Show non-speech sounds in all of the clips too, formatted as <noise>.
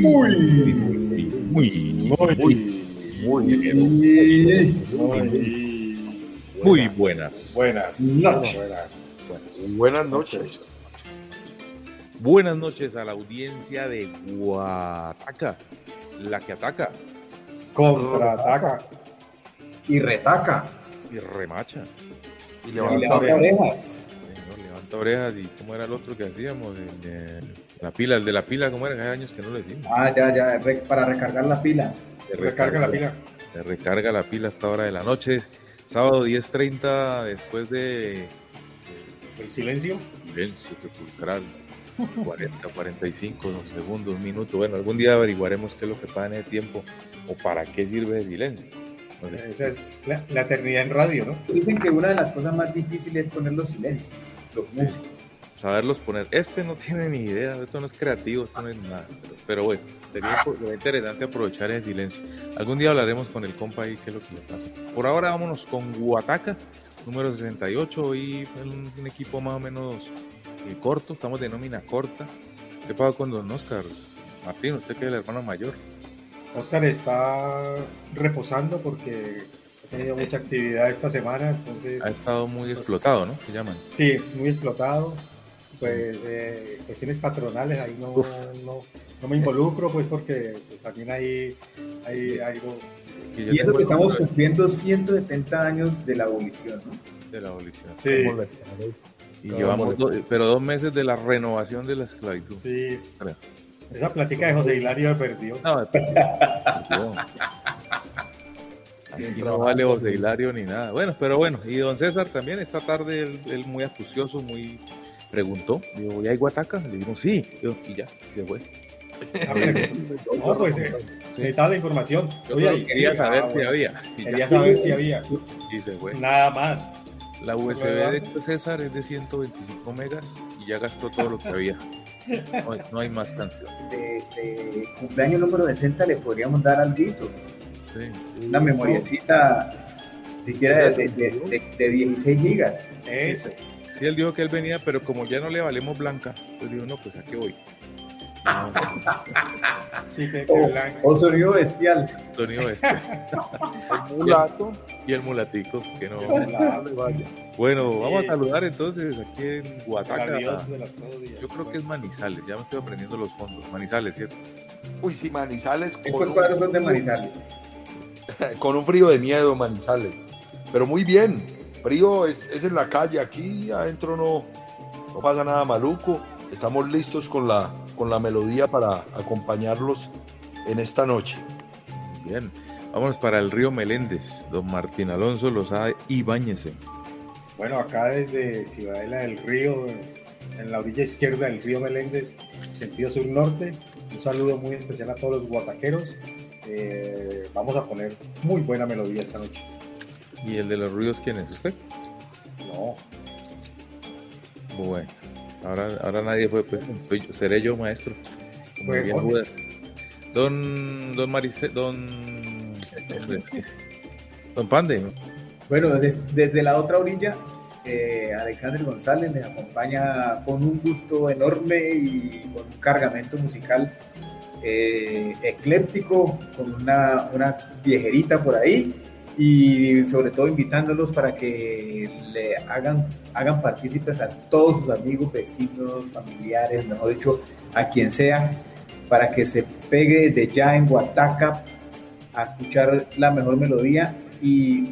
Muy, muy, muy, muy, muy buenas. Buenas noches. Buenas noches. Buenas noches a la audiencia de Guataca, la que ataca Contraataca. Y retaca. y remacha. Y Levanta levanta orejas. Señor, levanta orejas y cómo era el otro que hacíamos, el de la pila, el de la pila, cómo era, hace años que no lo decimos. Ah, ya, ya, re- para recargar la pila. Se Recarga la pila. Se recarga la pila a esta hora de la noche, sábado 10.30 después de El silencio. silencio sepulcral. 40, 45 segundos, un minuto. Bueno, algún día averiguaremos qué es lo que pasa en el tiempo o para qué sirve el silencio. No sé. Esa es la, la eternidad en radio, ¿no? Dicen que una de las cosas más difíciles es poner los silencios. Los músicos. Saberlos poner. Este no tiene ni idea, esto no es creativo, esto no es nada. Pero, pero bueno, sería, sería interesante aprovechar el silencio. Algún día hablaremos con el compa ahí qué es lo que le pasa. Por ahora vámonos con Guataca, número 68. Hoy un, un equipo más o menos eh, corto, estamos de nómina corta. ¿Qué pasa con don Oscar? Martín, usted que es el hermano mayor. Oscar está reposando porque ha tenido mucha actividad esta semana, entonces, Ha estado muy explotado, ¿no? ¿Qué llaman? sí, muy explotado. Pues eh, cuestiones patronales, ahí no, no, no me involucro, pues porque pues, también hay, hay algo. Que ya Y eso que estamos cumpliendo 170 años de la abolición, ¿no? de la abolición. Sí, Y Vamos llevamos, do- pero dos meses de la renovación de la esclavitud. sí. Esa plática de José Hilario me perdió. No. <laughs> Aquí no vale José Hilario ni nada. Bueno, pero bueno, y don César también esta tarde, él, él muy astucioso, muy preguntó, digo, ¿ya hay Guataca? Le digo, sí, y ya, y se fue. <laughs> No, pues eh, necesitaba la información. Yo Oye, quería sí, saber ah, si había. Quería saber si había. y se fue. Nada más. La USB de este César es de 125 megas y ya gastó todo lo que había. No, hay- no hay más canción. De, de cumpleaños número 60 le podríamos dar al grito. Sí. Una memoriecita siquiera de, de, de- de 16 gigas. Eso. Sí, él dijo que él venía, pero como ya no le valemos blanca, pues digo, no, pues a qué voy. No, <laughs> Sí, que, que O, sonido bestial. sonido este. <laughs> mulato. Y el mulatico, que no. Bueno, vamos a saludar entonces aquí en Guataca. Yo creo que es Manizales, ya me estoy aprendiendo los fondos. Manizales, ¿cierto? Uy, sí, Manizales con, Estos cuadros son de <laughs> Manizales. con un frío de miedo, Manizales. Pero muy bien. Frío es, es en la calle, aquí adentro no, no pasa nada maluco. Estamos listos con la, con la melodía para acompañarlos en esta noche. Bien. Vámonos para el río Meléndez, don Martín Alonso Lozada Ibáñez. Bueno, acá desde Ciudadela del Río, en la orilla izquierda del río Meléndez, sentido sur-norte. Un saludo muy especial a todos los guataqueros. Eh, vamos a poner muy buena melodía esta noche. ¿Y el de los ríos quién es? ¿Usted? No, Bueno, ahora, ahora nadie fue, pues soy yo- seré yo maestro. Como bien. Judas. Don, don Marice, don, don Pande, ¿no? Bueno, des- desde la otra orilla, eh, Alexander González les acompaña con un gusto enorme y con un cargamento musical eh, ecléptico, con una, una viejerita por ahí y sobre todo invitándolos para que le hagan, hagan partícipes a todos sus amigos, vecinos, familiares, mejor dicho, a quien sea, para que se pegue de ya en Guataca a escuchar la mejor melodía y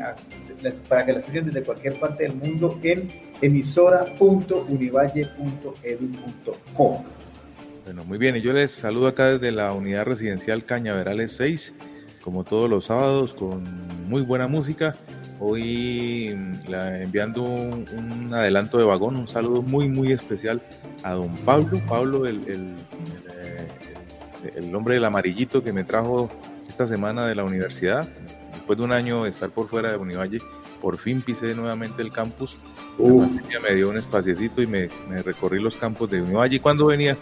para que la escuchen desde cualquier parte del mundo en emisora.univalle.edu.co. Bueno, muy bien, y yo les saludo acá desde la unidad residencial Cañaverales 6, como todos los sábados, con muy buena música. Hoy mm, la- enviando un, un adelanto de vagón, un saludo muy, muy especial a don Pablo, Pablo, el, el, eh, el, hombre del amarillito que me trajo esta semana de la universidad. Después de un año de estar por fuera de Univalle, por fin pisé nuevamente el campus. me dio un espaciecito y me, me, recorrí los campos de Univalle. Y cuando venía,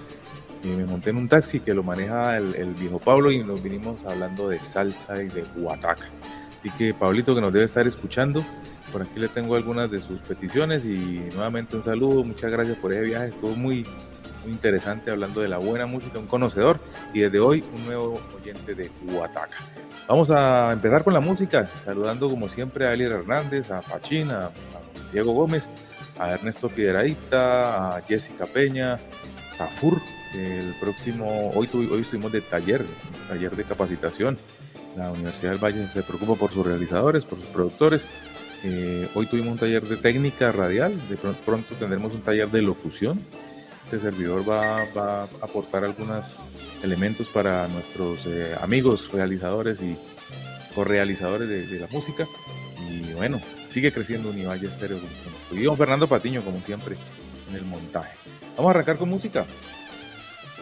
y me monté en un taxi que lo maneja el, el, viejo Pablo y nos vinimos hablando de salsa y de guataca. Así que Pablito que nos debe estar escuchando, por aquí le tengo algunas de sus peticiones y nuevamente un saludo, muchas gracias por ese viaje, estuvo muy, muy interesante hablando de la buena música, un conocedor y desde hoy un nuevo oyente de Guataca. Vamos a empezar con la música, saludando como siempre a Eli Hernández, a Pachín, a, Diego Gómez, a Ernesto Piedradita, a Jessica Peña, a Fur, el próximo, hoy, hoy estuvimos de taller, taller de capacitación. La Universidad del Valle se preocupa por sus realizadores, por sus productores. Eh, hoy tuvimos un taller de técnica radial, de pronto, tendremos un taller de locución. Este servidor va, a aportar algunos elementos para nuestros eh, amigos realizadores y correalizadores de, de la música. Y bueno, sigue creciendo Univalle Estéreo. Y don Fernando Patiño, como siempre, en el montaje. Vamos a arrancar con música.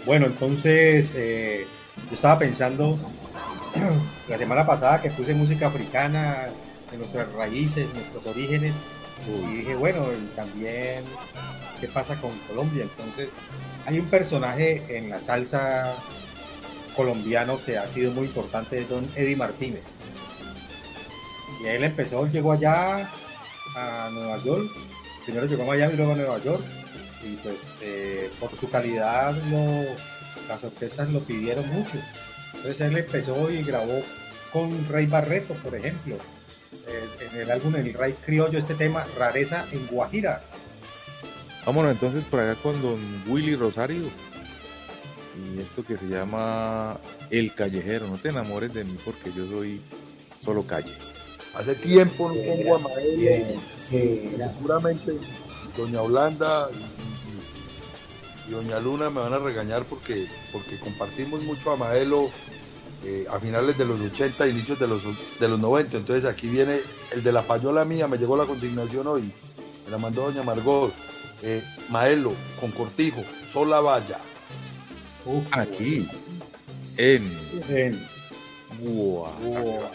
Bueno, entonces eh, yo estaba pensando <clears throat> la semana pasada que puse música africana de nuestras raíces, nuestros orígenes, y dije, bueno, y también qué pasa con Colombia. Entonces, hay un personaje en la salsa colombiano que ha sido muy importante, es don Eddie Martínez. Y él empezó, llegó allá a Nueva York, primero llegó a Miami luego a Nueva York, y pues eh, por su calidad las orquestas lo pidieron mucho. Entonces él empezó y grabó con Rey Barreto, por ejemplo, eh, en el álbum El Rey Criollo, este tema, Rareza en Guajira. Vámonos entonces por allá con don Willy Rosario y esto que se llama El Callejero. No te enamores de mí porque yo soy solo calle. Hace tiempo no pongo a Mael, seguramente Doña Holanda y Doña Luna me van a regañar porque, porque compartimos mucho a Maelo eh, a finales de los 80, inicios de los, de los 90. Entonces aquí viene el de la payola mía, me llegó la consignación hoy, me la mandó Doña Margot. Eh, Maelo con Cortijo, sola vaya. aquí, en, en Guataca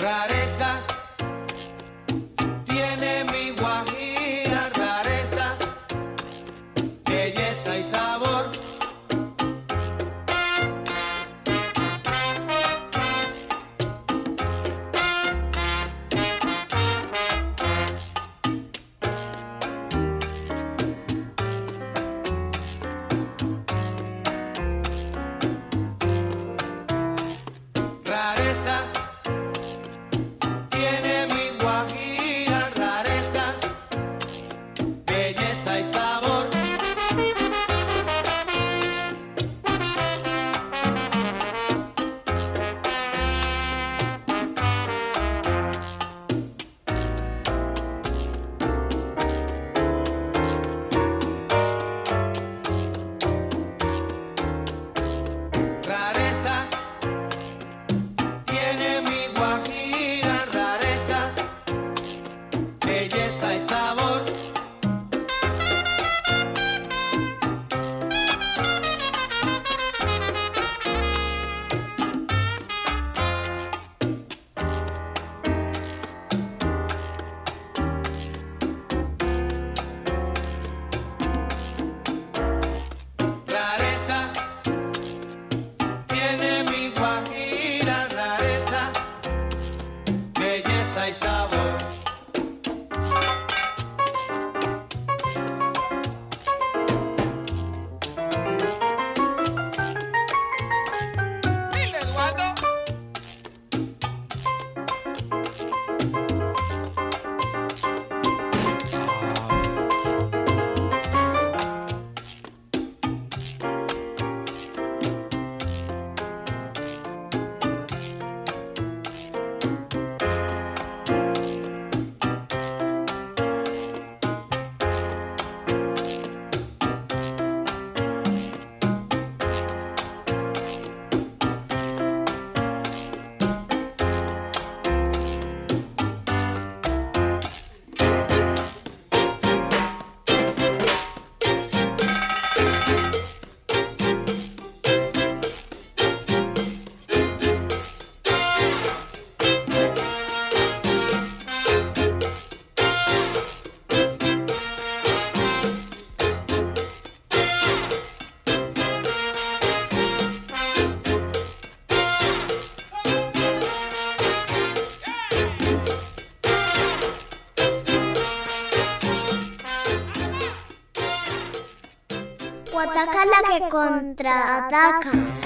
Right. La que contraataca.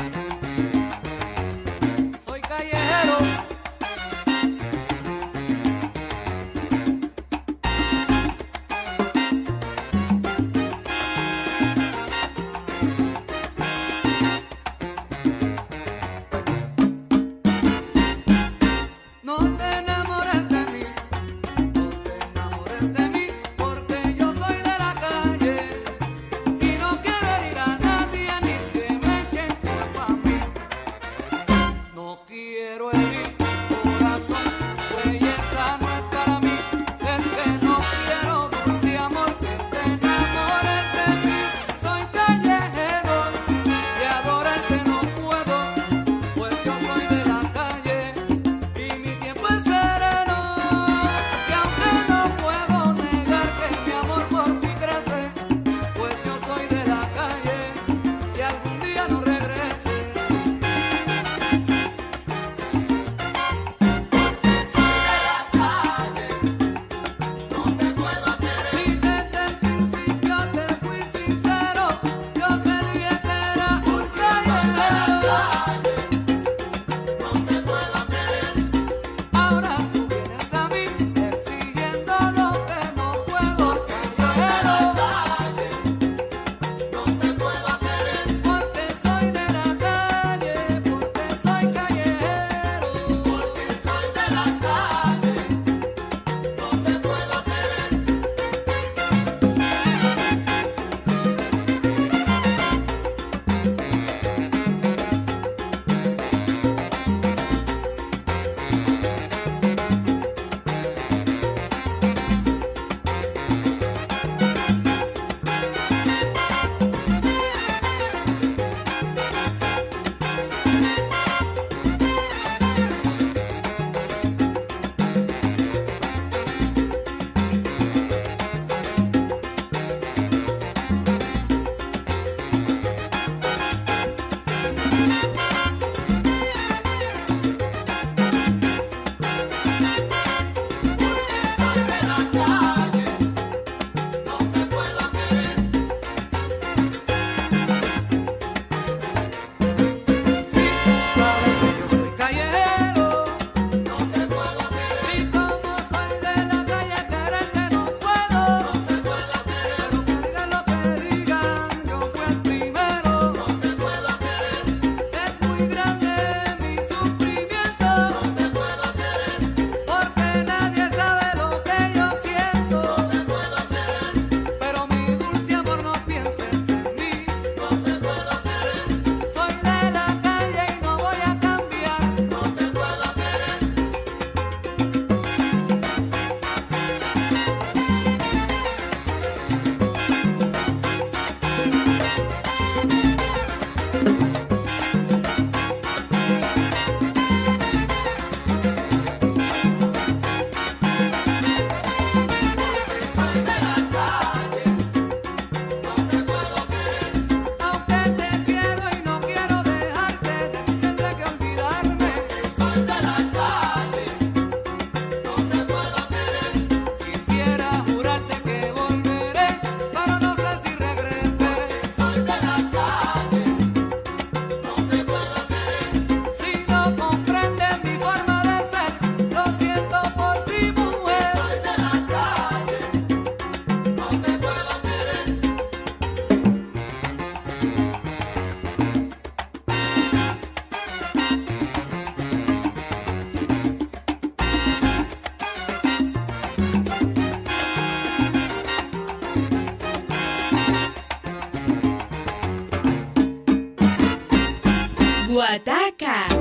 Guataca.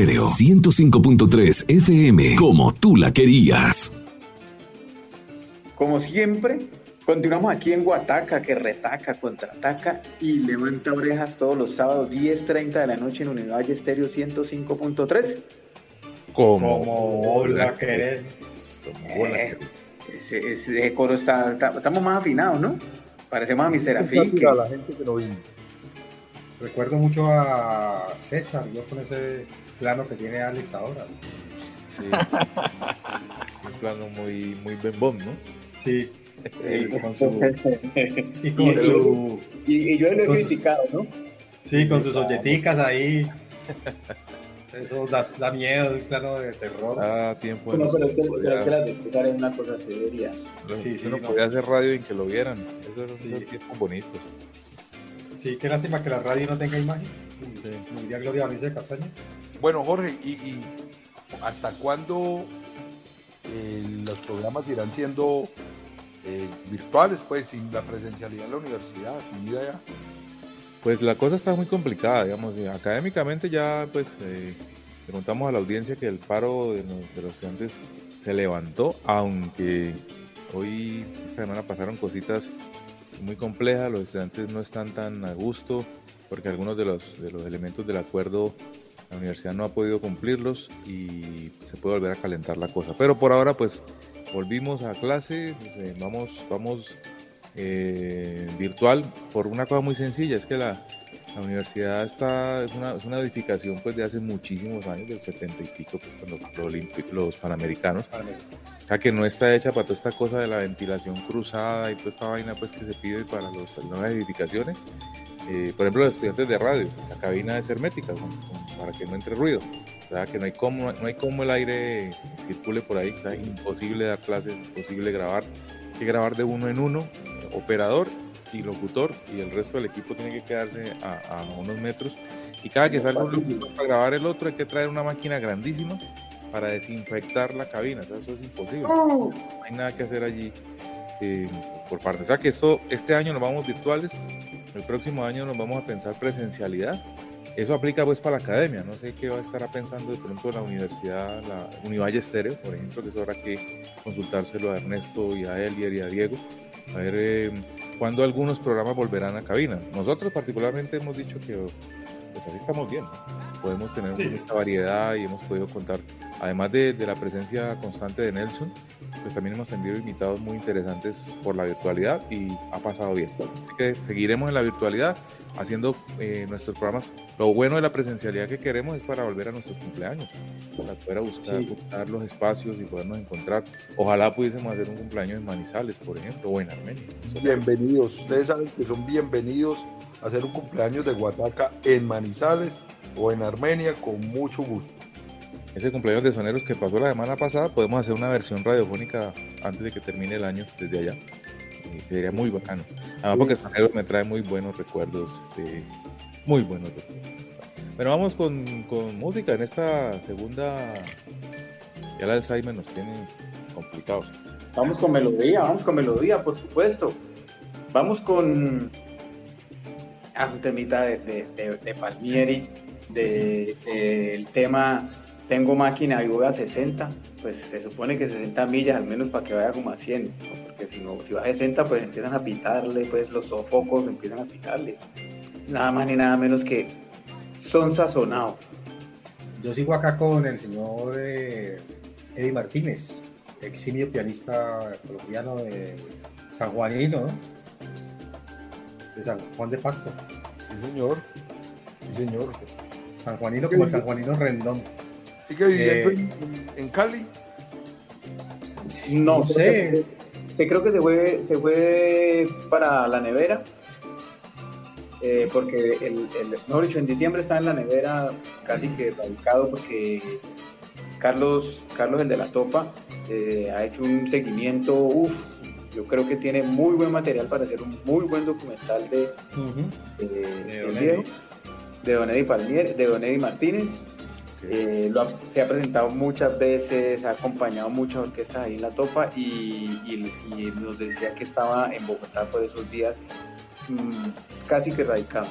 Estéreo 105.3 FM, como tú la querías. Como siempre, continuamos aquí en Guataca, que retaca, contraataca y levanta orejas todos los sábados 10.30 de la noche en Univalle Estéreo 105.3. Como, la querés. como la Eh, querés. ese, ese coro está, está- estamos más afinados, ¿no? Parecemos a mi Serafín. que- la gente que no vino. Recuerdo mucho a César, yo con ese plano que tiene Alex ahora. Sí. <laughs> Un plano muy, muy bembón, ¿no? Sí. Y con su. <laughs> Y con Y- su. y, y yo lo he criticado, ¿no? Sí, con sus olleticas ahí. Eso da, da miedo, un plano de terror. Ah, tiempo. No, pero es que, pero es que las una cosa seria. Sí, sí, uno no. podía hacer radio y que lo vieran. Eso eran Sí. esos tiempos bonitos. Sí, qué lástima que la radio no tenga imagen. Sí. Como diría Gloria Valencia de Castaño. Bueno, Jorge, ¿y, y hasta cuándo eh, los programas irán siendo eh, virtuales, pues, sin la presencialidad en la universidad, sin vida ya? Pues la cosa está muy complicada, digamos. Académicamente ya, pues, eh, le contamos a la audiencia que el paro de los, de los estudiantes se levantó, aunque hoy, esta semana pasaron cositas muy complejas, los estudiantes no están tan a gusto, porque algunos de los, de los elementos del acuerdo la universidad no ha podido cumplirlos y se puede volver a calentar la cosa. Pero por ahora, pues, volvimos a clase, eh, vamos, vamos eh, virtual por una cosa muy sencilla, es que la, la universidad está, es una, es una edificación pues de hace muchísimos años, del 70 y pico, pues cuando los, los panamericanos, o sea que no está hecha para toda esta cosa de la ventilación cruzada y toda esta vaina pues que se pide para las nuevas edificaciones. Eh, por ejemplo, los estudiantes de radio, la cabina es hermética para que no entre ruido. O sea, que no hay como, no hay como el aire circule por ahí. O sea, es imposible dar clases, imposible grabar. Hay que grabar de uno en uno, operador y locutor, y el resto del equipo tiene que quedarse a, a unos metros. Y cada que salga un locutor para grabar el otro, hay que traer una máquina grandísima para desinfectar la cabina. O sea, eso es imposible. No hay nada que hacer allí eh, por parte. O sea que esto, este año nos vamos virtuales, el próximo año nos vamos a pensar presencialidad. Eso aplica pues para la academia, no sé qué va a estar pensando de pronto la universidad, la Univalle Estéreo, por ejemplo, que eso habrá que consultárselo a Ernesto y a Elier y a Diego, a ver eh, cuándo algunos programas volverán a cabina. Nosotros particularmente hemos dicho que pues así estamos bien, podemos tener Sí. mucha variedad y hemos podido contar, además de, de la presencia constante de Nelson, pues también hemos tenido invitados muy interesantes por la virtualidad y ha pasado bien. Así que seguiremos en la virtualidad haciendo eh, nuestros programas. Lo bueno de la presencialidad que queremos es para volver a nuestros cumpleaños, para poder a buscar, Sí. buscar los espacios y podernos encontrar. Ojalá pudiésemos hacer un cumpleaños en Manizales, por ejemplo, o en Armenia. Bienvenidos, ustedes saben que son bienvenidos hacer un cumpleaños de Guataca en Manizales o en Armenia con mucho gusto. Ese cumpleaños de soneros que pasó la semana pasada, podemos hacer una versión radiofónica antes de que termine el año desde allá. Eh, sería muy bacano. Además, porque soneros me trae muy buenos recuerdos. eh, muy buenos recuerdos. Bueno, vamos con, con música en esta segunda. Ya el Alzheimer nos tiene complicados. Vamos con melodía, vamos con melodía, por supuesto. Vamos con un temita de, Palmieri, de, de el tema Tengo máquina y voy a 60, pues se supone que 60 millas al menos para que vaya como a 100, ¿no? porque si no, si va a 60 pues empiezan a pitarle, pues los sofocos empiezan a pitarle. Nada más ni nada menos que son sazonados. Yo sigo acá con el señor eh, Eddie Martínez, eximio pianista colombiano de San Juanino, ¿no? De San Juan de Pasto. Sí, señor. Sí, señor. San Juanino como el San Juanino Rendón. ¿Sigue viviendo Eh, en, en Cali? No, sé. se- creo que se fue, se fue para la nevera. eh, porque el, el, mejor dicho, en diciembre está en la nevera casi que radicado porque Carlos, Carlos el de la Topa, eh, ha hecho un seguimiento, uff, yo creo que tiene muy buen material para hacer un muy buen documental de, Don viejo. Eddie. de Don Eddie Palmier, de Don Eddie Martínez. Eh, lo ha- se ha presentado muchas veces, ha acompañado muchas orquestas ahí en la topa y, y- y nos decía que estaba en Bogotá por esos días mm, casi que radicado.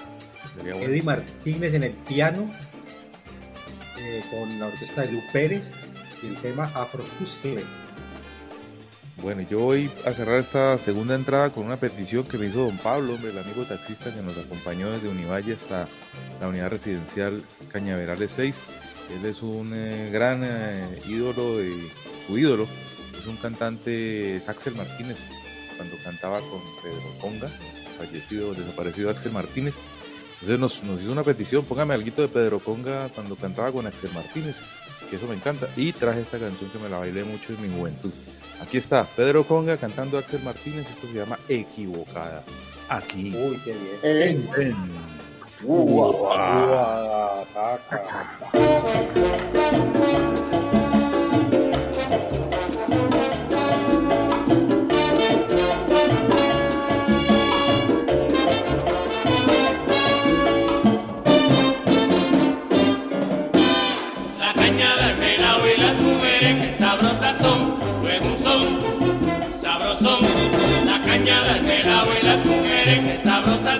Eddie Martínez en el piano, eh, con la orquesta de Lu Pérez y el tema Afro. Bueno, yo voy a cerrar esta segunda entrada con una petición que me hizo don Pablo, hombre, el amigo taxista que nos acompañó desde Univalle hasta la unidad residencial Cañaverales 6. Él es un eh, gran eh, ídolo de su ídolo, es un cantante, es Axel Martínez, cuando cantaba con Pedro Conga, fallecido, desaparecido Axel Martínez. Entonces nos, hizo una petición, póngame algo de Pedro Conga cuando cantaba con Axel Martínez, que eso me encanta. Y traje esta canción que me la bailé mucho en mi juventud. Aquí está Pedro Conga cantando Axel Martínez, esto se llama Equivocada. Aquí. Uy, qué bien. En, en Guataca. La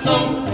corazón.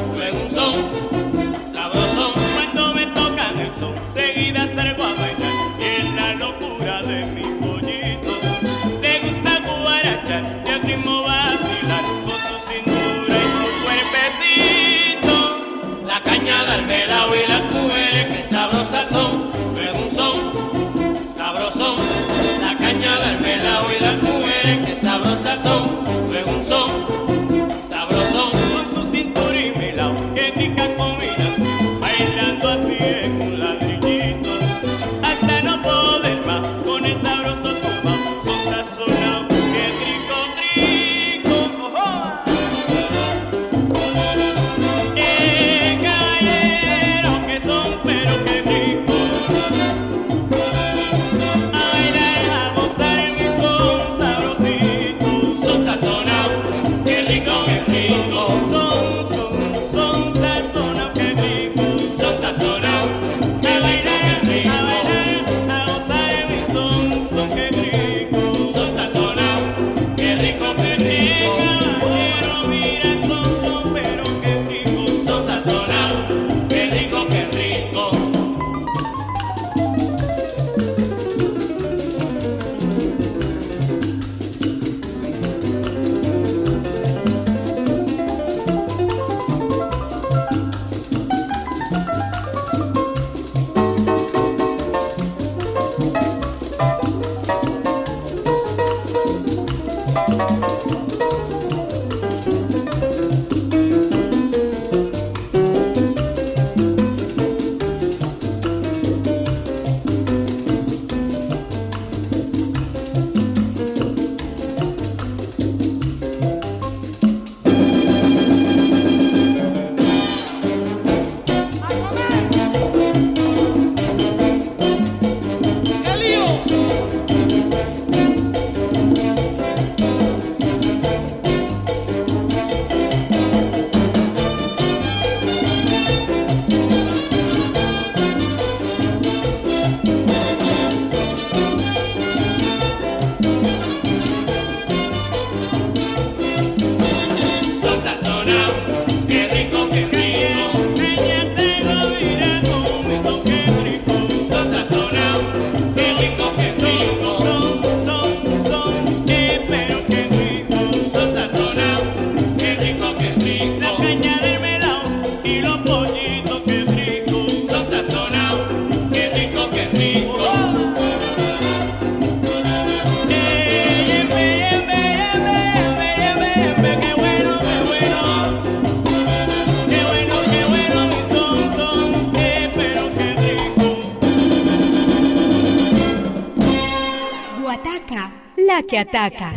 Ataca.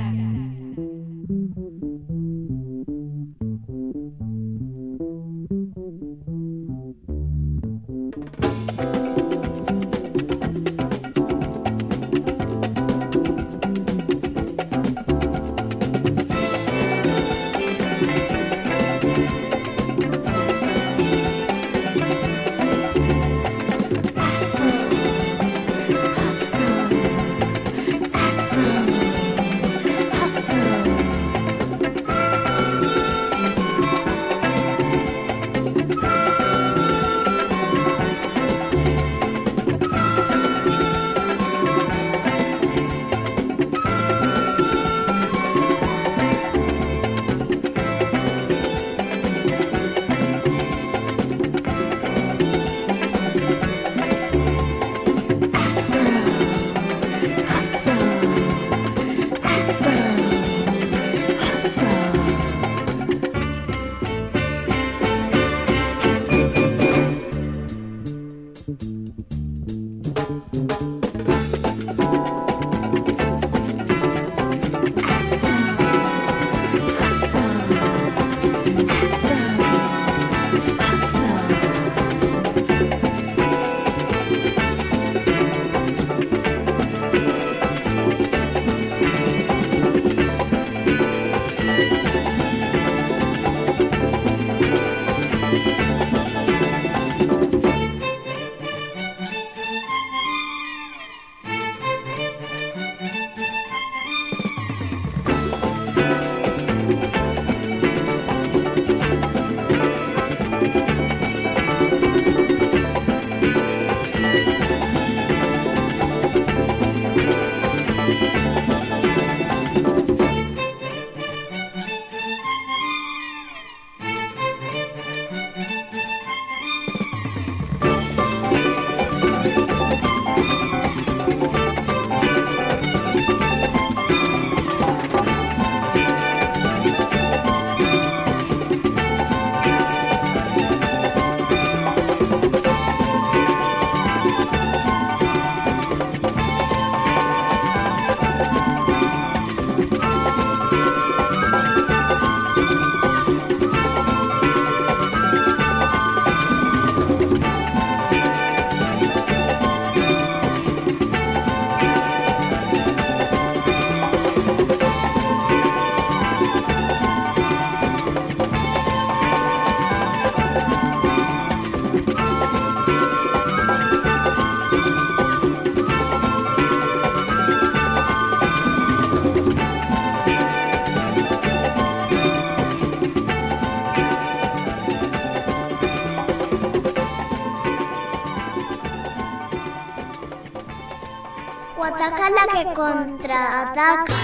Contraataca.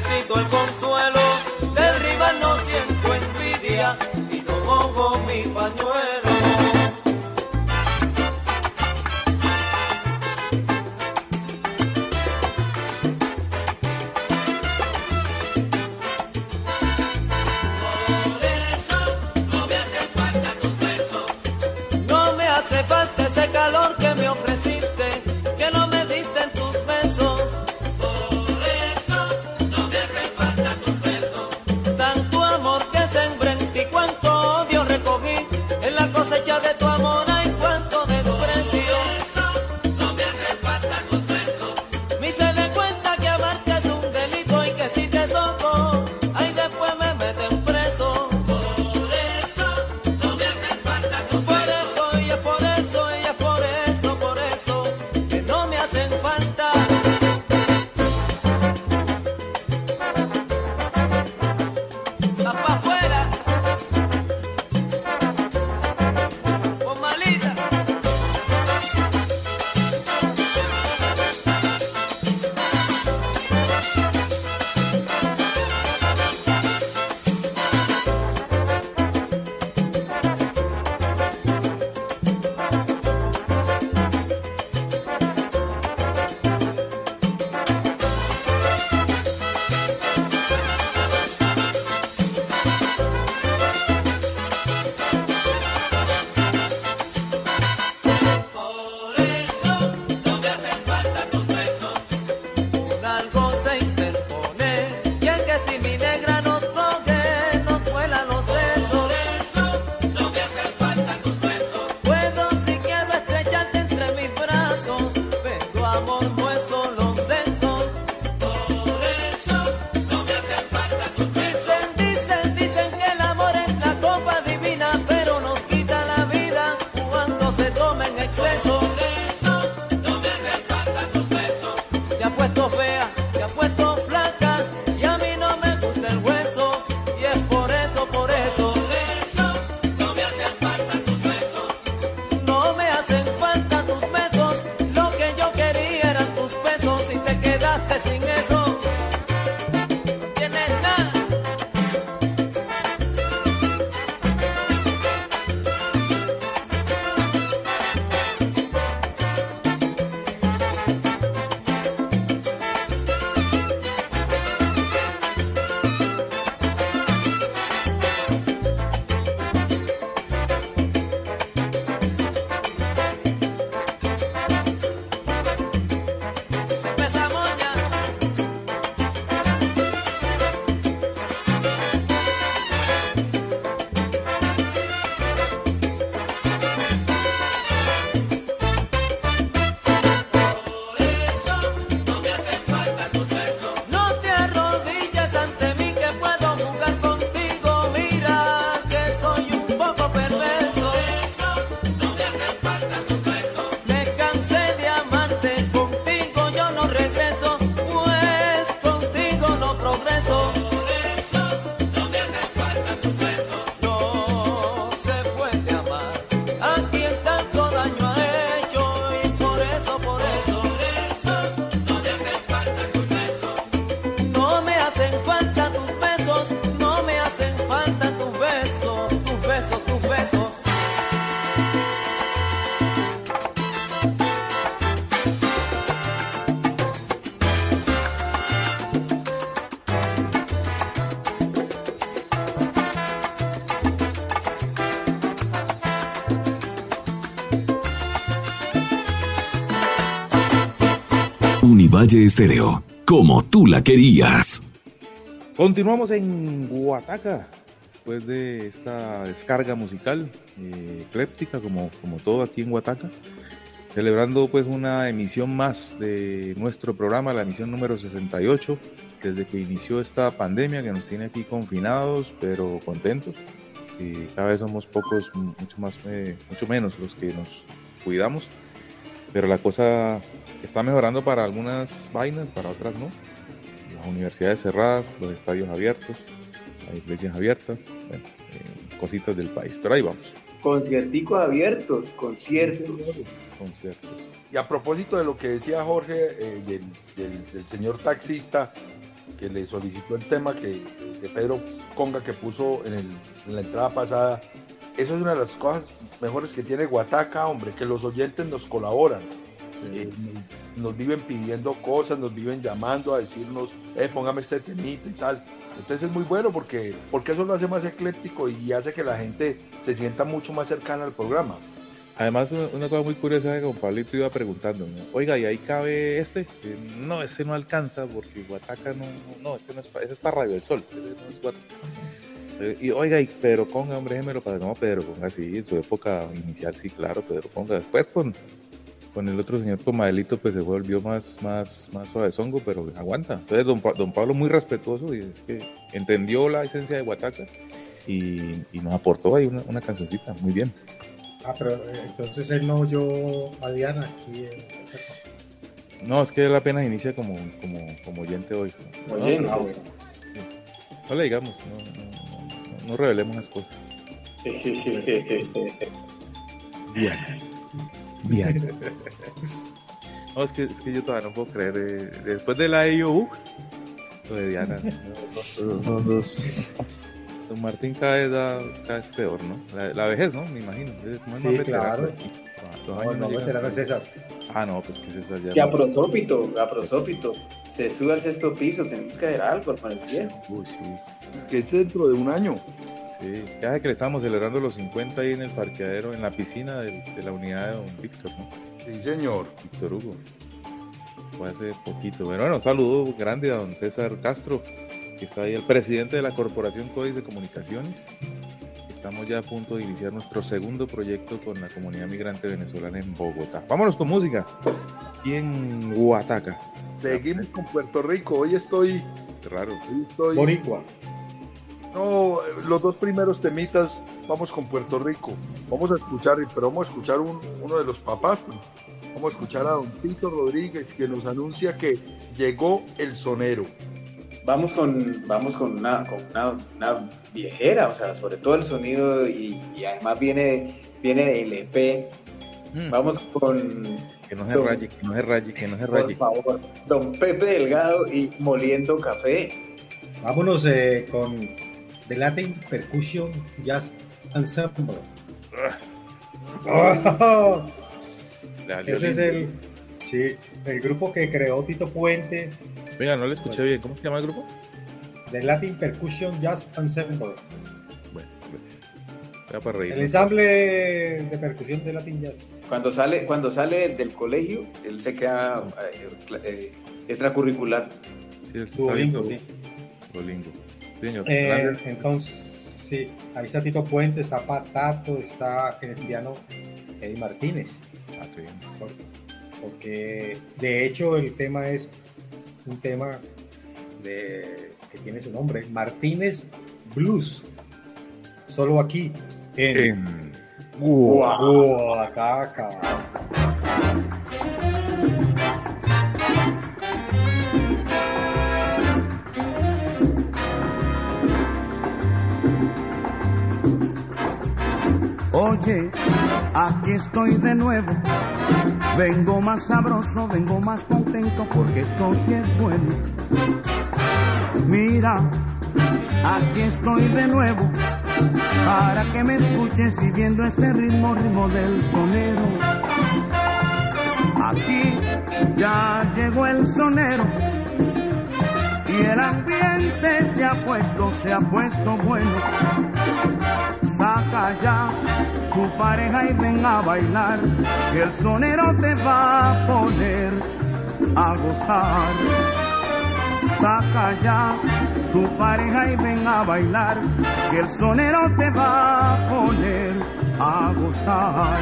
Necesito el consuelo, del rival no siento Univalle Estéreo, como tú la querías. Continuamos en Guataca, después de esta descarga musical eh, ecléptica, como, como todo aquí en Guataca, celebrando pues una emisión más de nuestro programa, la emisión número 68, desde que inició esta pandemia que nos tiene aquí confinados, pero contentos. Y cada vez somos pocos, mucho, más, eh, mucho menos los que nos cuidamos, pero la cosa está mejorando para algunas vainas, para otras no las universidades cerradas, los estadios abiertos, las iglesias abiertas, bueno, eh, cositas del país. Pero ahí vamos. Concierticos abiertos, conciertos. Conciertos. Y a propósito de lo que decía Jorge, eh, del, del- del señor taxista que le solicitó el tema que, que Pedro Conga que puso en, el- en la entrada pasada, eso es una de las cosas mejores que tiene Guataca, hombre, que los oyentes nos colaboran. Nos, viven pidiendo cosas, nos viven llamando a decirnos, eh, póngame este temita y tal. Entonces es muy bueno porque, porque eso lo hace más ecléctico y hace que la gente se sienta mucho más cercana al programa. Además, una, cosa muy curiosa que con Pablito iba preguntando, oiga, ¿y ahí cabe este? No, ese no alcanza porque Guataca no, no, ese, no es, para Radio del Sol, no es Guataca. Eh, Y oiga, y Pedro Conga, hombre, déjemelo para no, Pedro Conga, sí, en su época inicial, sí, claro, Pedro Conga. Después con, con el otro señor Comadelito, pues se volvió más, más, más suavezongo, pero aguanta. Entonces, don, Pa- don Pablo muy respetuoso y es que entendió la esencia de Guataca y, y nos aportó ahí una, una cancioncita, muy bien. Ah, pero eh, entonces él no oyó a Diana aquí. en- No, es que él apenas inicia como, como, como oyente hoy. No, Oyente. pero- Ah, bueno. no le digamos, no, no, no, no revelemos las cosas. Bien. Bien. <laughs> No, es que, es que yo todavía no puedo creer. eh, después de la IOU, lo de Diana. no, no, no, no. Don Martín cada vez, da, cada vez peor, ¿no? La, la vejez, ¿no? Me imagino. Es más- Sí, claro. Ah, No, no, veterano es César. Ah, no, pues que César ya. Que a no. prosópito, a prosópito. Se sube al sexto piso, tenemos que hacer algo para el viejo. Uy, sí. Que es dentro de un año. Sí, ya que le estábamos celebrando los 50 ahí en el parqueadero, en la piscina de, la unidad de don Víctor, ¿no? Sí, señor. Víctor Hugo. Fue hace poquito. Pero bueno, saludo grande a don César Castro, que está ahí el presidente de la Corporación Códice de Comunicaciones. Estamos ya a punto de iniciar nuestro segundo proyecto con la comunidad migrante venezolana en Bogotá. Vámonos con música. Aquí en Huataca. Seguimos con Puerto Rico. Hoy estoy. Qué raro. Hoy estoy. Boricua. No, los dos primeros temitas vamos con Puerto Rico. Vamos a escuchar, pero vamos a escuchar un- uno de los papás. pues. Vamos a escuchar a don Tito Rodríguez que nos anuncia que llegó el sonero. Vamos con, vamos con, una, con una, una viejera, o sea, sobre todo el sonido y, y además viene, viene de LP. Mm. Vamos con, Que no se Don- raye, que no se raye, que no se por raye. favor, Don Pepe Delgado y Moliendo Café. Vámonos eh, con The Latin Percussion Jazz Ensemble. Oh, Le salió ese es el, sí, el grupo que creó Tito Puente, Venga, no le escuché Pues- bien. ¿Cómo se llama el grupo? The Latin Percussion Jazz Ensemble. Bueno, gracias. Era para reír. El ensamble de percusión de Latin Jazz. Cuando sale, cuando sale del colegio, él se queda eh, eh, extracurricular. Sí, Duolingo, sí. Duolingo. Señor. Eh, entonces, sí, ahí está Tito Puente, está Patato, está en el piano Eddie Martínez. Ah, qué bien. Por- Porque de hecho el tema es un tema de, que tiene su nombre, Martínez Blues. Solo aquí en En aquí estoy de nuevo. Vengo más sabroso, vengo más contento porque esto sí es bueno. Mira, aquí estoy de nuevo para que me escuches viviendo este ritmo, ritmo del sonero. Aquí ya llegó el sonero el ambiente se ha puesto, se ha puesto bueno. Saca ya tu pareja y ven a bailar, que el sonero te va a poner a gozar. Saca ya tu pareja y ven a bailar, que el sonero te va a poner a gozar.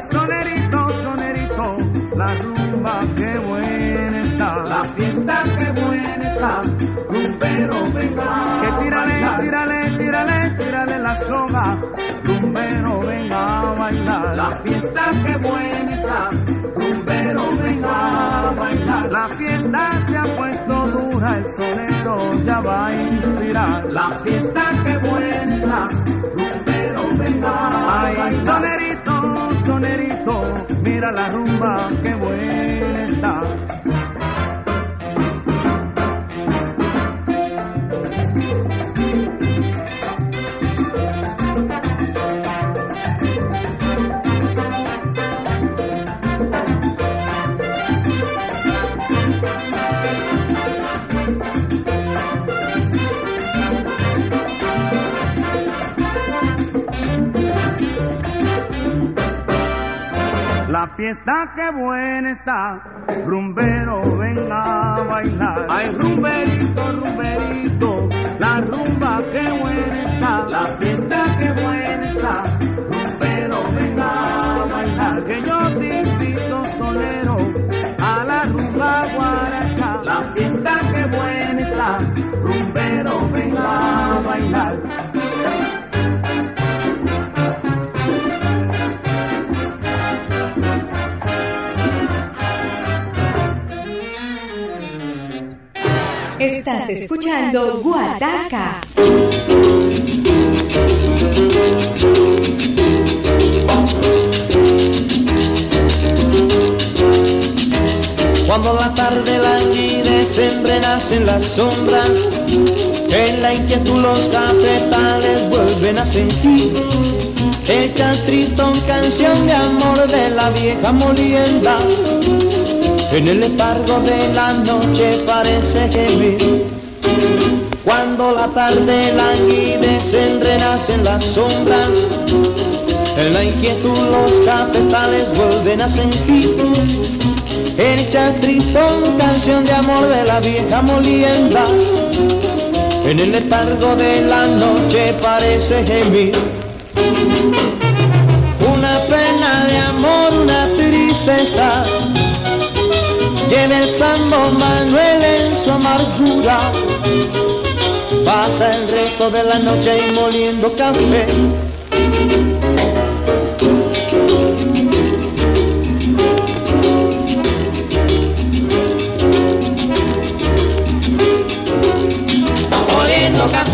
Sonerito, sonerito, la rumba que buena está. La fiesta que buena está. Rumbero, venga. Que tírale, tírale, tírale, tírale la soga. Rumbero, venga a bailar. La fiesta que buena está. Rumbero, venga a bailar. La fiesta se ha puesto dura, el sonero ya va a inspirar. La fiesta que buena está. Rumbero, venga a bailar. Ay, sonerito, sonerito, mira la rumba que buena está. Fiesta que buena está, rumbero venga a bailar. Ay, rumberito, rumberito, la rumba que buena está. La fiesta que buena está, rumbero venga a bailar. Que yo te invito solero a la rumba guaracha. La fiesta que buena está, rumbero venga a bailar. Escuchando Guataca. Cuando la tarde languidece, nacen las sombras, en la inquietud los cafetales vuelven a sentir. Echa tristón canción de amor de la vieja molienda, en el letargo de la noche parece gemir. Cuando la tarde languidece, renacen las sombras, en la inquietud los cafetales vuelven a sentir. El tristón, canción de amor de la vieja molienda, en el letargo de la noche parece gemir. Una pena de amor, una tristeza, lleva el sambo Manuel en su amargura. Pasa el resto de la noche ahí moliendo café.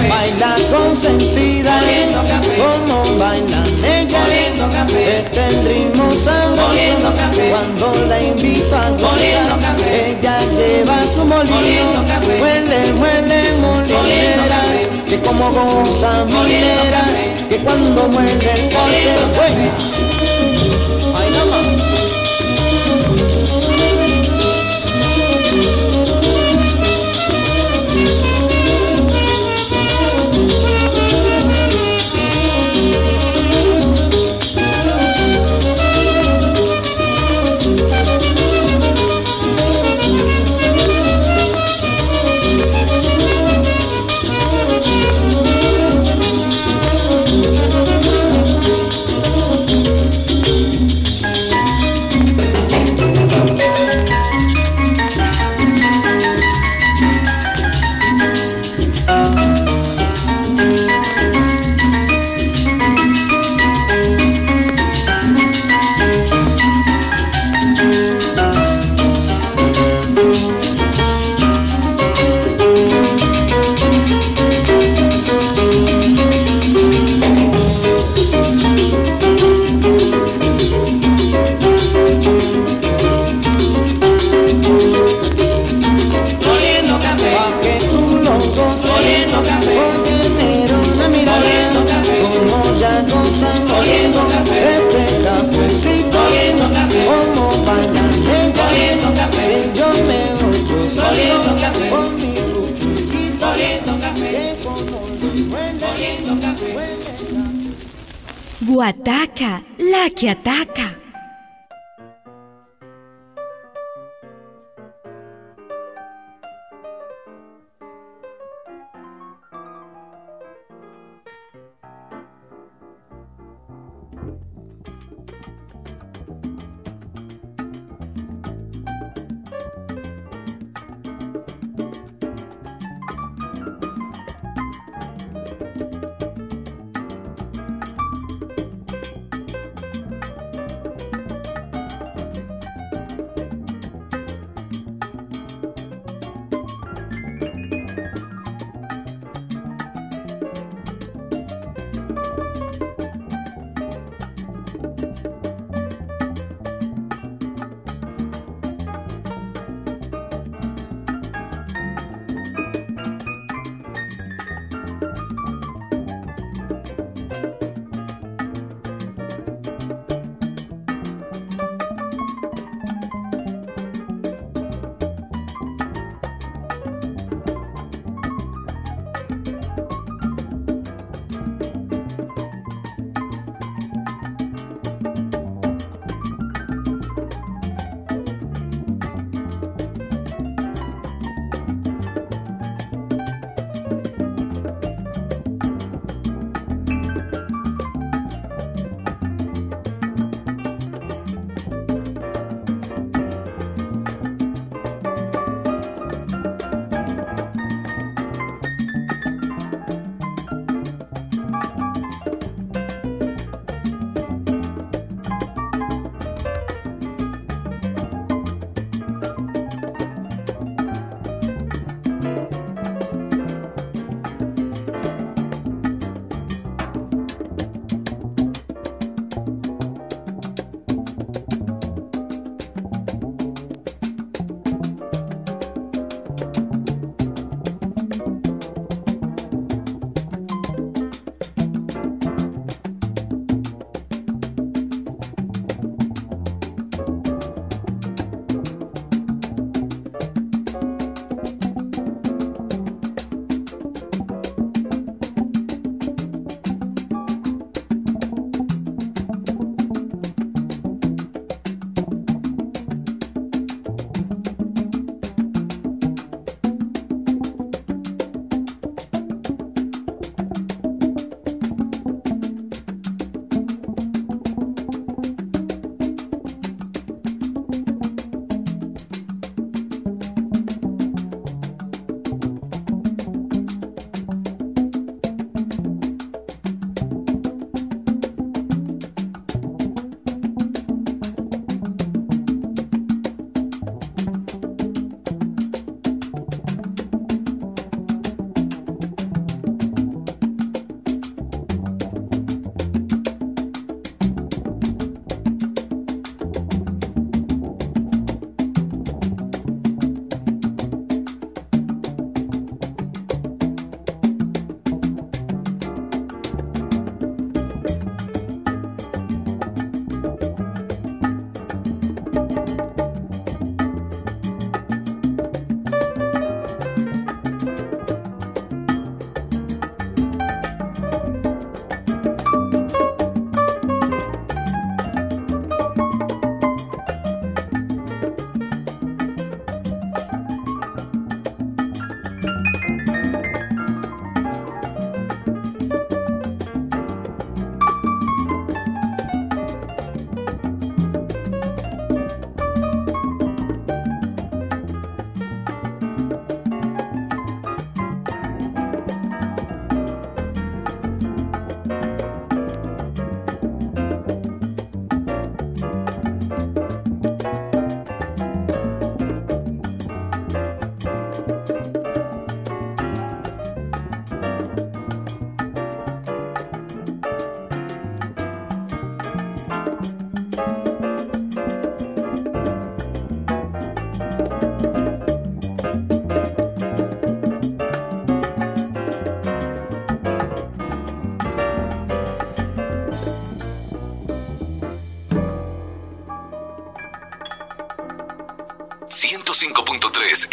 Baila consentida, como baila ella. Este el ritmo sabroso, cuando la invito a ella lleva su molino, muele, muele, molinera, que como goza molinera, que cuando muele el Guataca, la que ataca.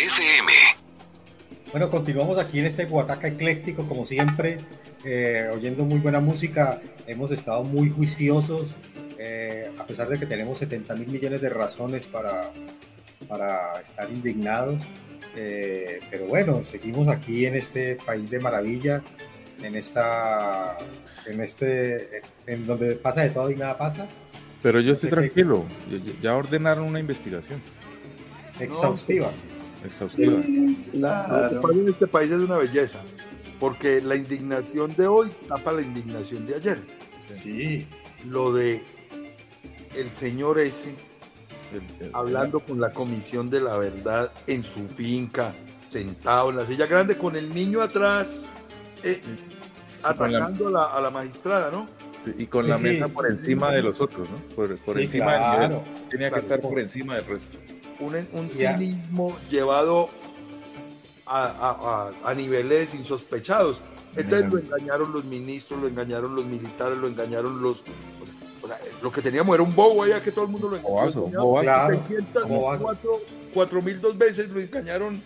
FM. Bueno, continuamos aquí en este Guataca ecléctico, como siempre, eh, oyendo muy buena música, hemos estado muy juiciosos, eh, a pesar de que tenemos 70 mil millones de razones para, para estar indignados. Eh, pero bueno, seguimos aquí en este país de maravilla, en esta, en este, en donde pasa de todo y nada pasa. Pero yo estoy tranquilo. Ya- ordenaron una investigación Exhaustiva. Exhaustiva. Lo que pasa en este país es una belleza, porque la indignación de hoy tapa la indignación de ayer. Sí. Lo de el señor ese hablando con la comisión de la verdad en su finca, sentado en la silla grande, con el niño atrás, eh, la- atacando a la, a la magistrada, ¿no? Sí, Y con la Sí. mesa por encima de los otros, ¿no? Por, por Sí, encima del claro. nivel. Tenía que Claro. estar por encima del resto. Un, un Ya. cinismo llevado a, a- a- a niveles insospechados. Entonces lo engañaron los ministros, lo engañaron los militares, lo engañaron los... o sea, lo que teníamos era un bobo allá que todo el mundo lo engañó. bobazo. Claro. 604, 4000 dos veces lo engañaron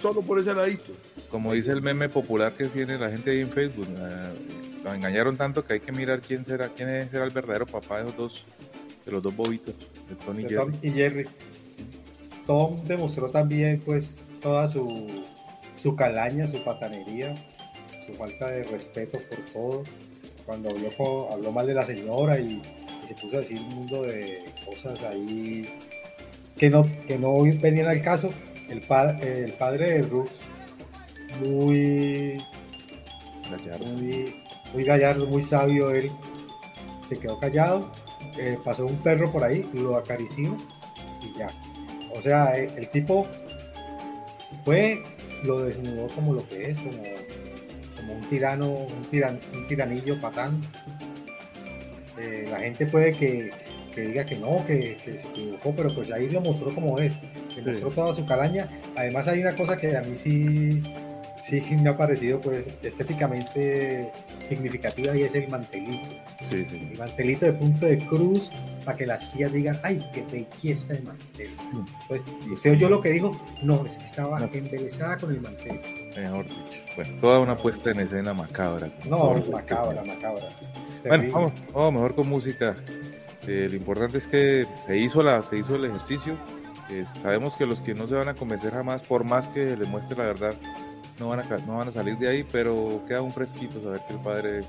solo por ese ladito. Como dice el meme popular que tiene la gente ahí en Facebook, eh, lo engañaron tanto que hay que mirar quién será, quién será el verdadero papá de los dos, de los dos bobitos, de Tony de Jerry. y Jerry. Tom demostró también pues toda su, su calaña, su patanería, su falta de respeto por todo. Cuando habló, habló mal de la señora y, y se puso a decir un mundo de cosas ahí que no, que no venían al caso. El, pa- el padre de Rux, muy, muy, muy gallardo, muy sabio él, se quedó callado, eh, pasó un perro por ahí, lo acarició y ya. O sea, el, el tipo fue, lo desnudó como lo que es, como, como un tirano, un, tiran, un tiranillo patán. Eh, la gente puede que, que diga que no, que, que se equivocó, pero pues ahí lo mostró como es, que Sí. mostró toda su calaña. Además hay una cosa que a mí sí, sí me ha parecido pues estéticamente significativa y es el mantelito. Sí, sí. El mantelito de punto de cruz para que las tías digan, ay, qué belleza de mantel. Pues, usted oyó lo que dijo, no, es que estaba embelesada con el mantel. Mejor dicho. Bueno, toda una puesta en escena macabra. No, macabra, macabra. Bueno, vamos, vamos mejor con música. Eh, lo importante es que se hizo, la, se hizo el ejercicio. Eh, sabemos que los que no se van a convencer jamás, por más que les muestre la verdad, no van a, no van a salir de ahí, pero queda un fresquito saber que el padre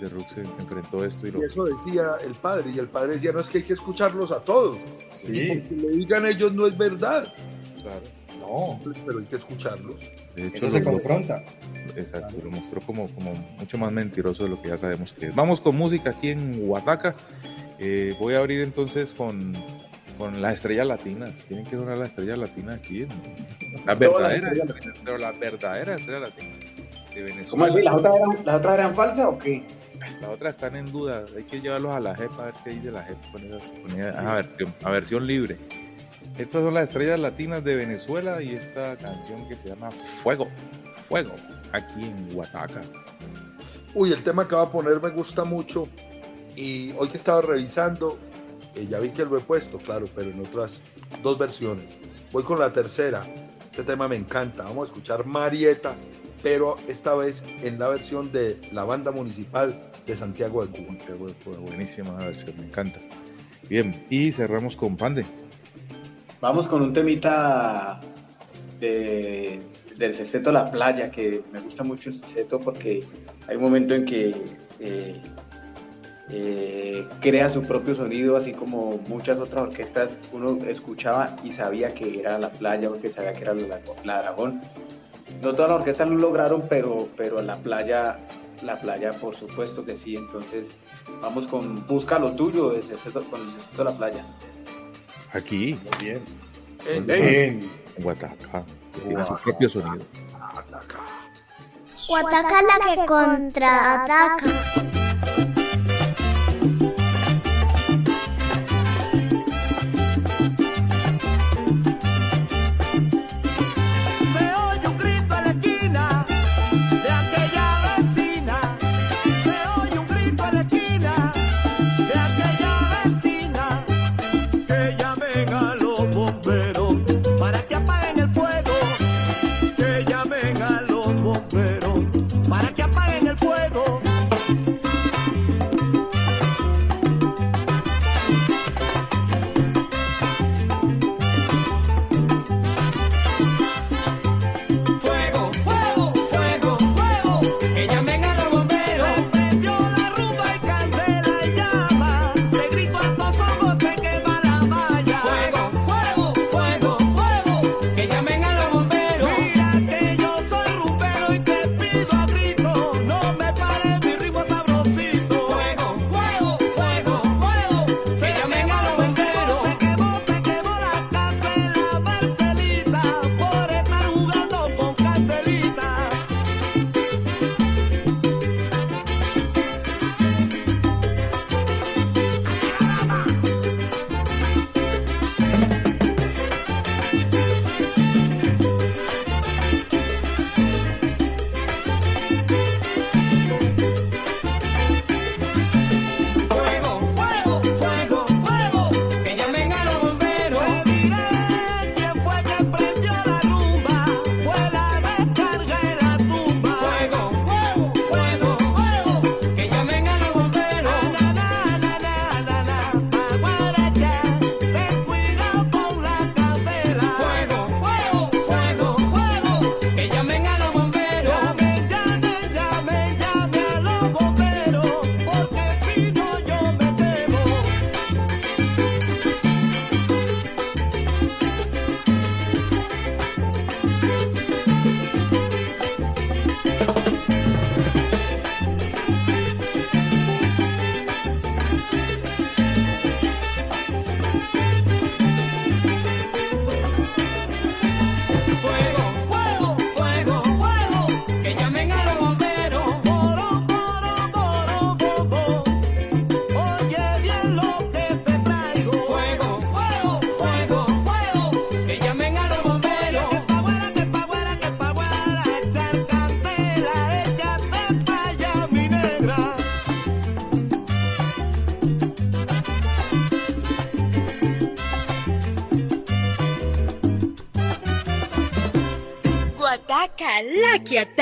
de Rux se enfrentó esto y lo... Y eso decía el padre, y el padre decía, no es que hay que escucharlos a todos. Sí. Porque lo digan ellos no es verdad. Claro. No. Pero hay que escucharlos. De hecho, Eso se lo- confronta. Exacto, lo mostró como, como mucho más mentiroso de lo que ya sabemos que es. Vamos con música aquí en Huataca. Eh, voy a abrir entonces con, con las estrellas latinas. Tienen que sonar las estrellas latinas aquí. en- Las verdaderas, estrellas pero las verdaderas estrellas latinas de Venezuela. ¿Cómo así? ¿Las otras eran, las otras eran falsas o qué? Las otras están en duda. Hay que llevarlos a la JEP a ver qué dice la JEP con esas, con a, versión, a versión libre. Estas son las estrellas latinas de Venezuela y esta canción que se llama Fuego. Fuego. Aquí en Huataca. Uy, el tema que va a poner me gusta mucho. Y hoy que estaba revisando, eh, ya vi que lo he puesto, claro, pero en otras dos versiones. Voy con la tercera. Este tema me encanta. Vamos a escuchar Marieta, pero esta vez en la versión de la banda municipal de Santiago de Cuba. Santiago de Cuba, buenísima la versión, me encanta. Bien, y cerramos con Pande. Vamos con un temita de- del sexteto La Playa, que me gusta mucho el sexteto porque hay un momento en que eh, eh, crea su propio sonido, así como muchas otras orquestas uno escuchaba y sabía que era La Playa porque sabía que era la, la Dragón. No todas las orquestas lo lograron, pero, pero La Playa, La Playa por supuesto que sí. Entonces vamos con Busca lo tuyo con el sexteto La Playa. Aquí. Muy bien. En- Bien. En Huataca. que Tiene su propio sonido. O ataca la que contraataca.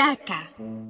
La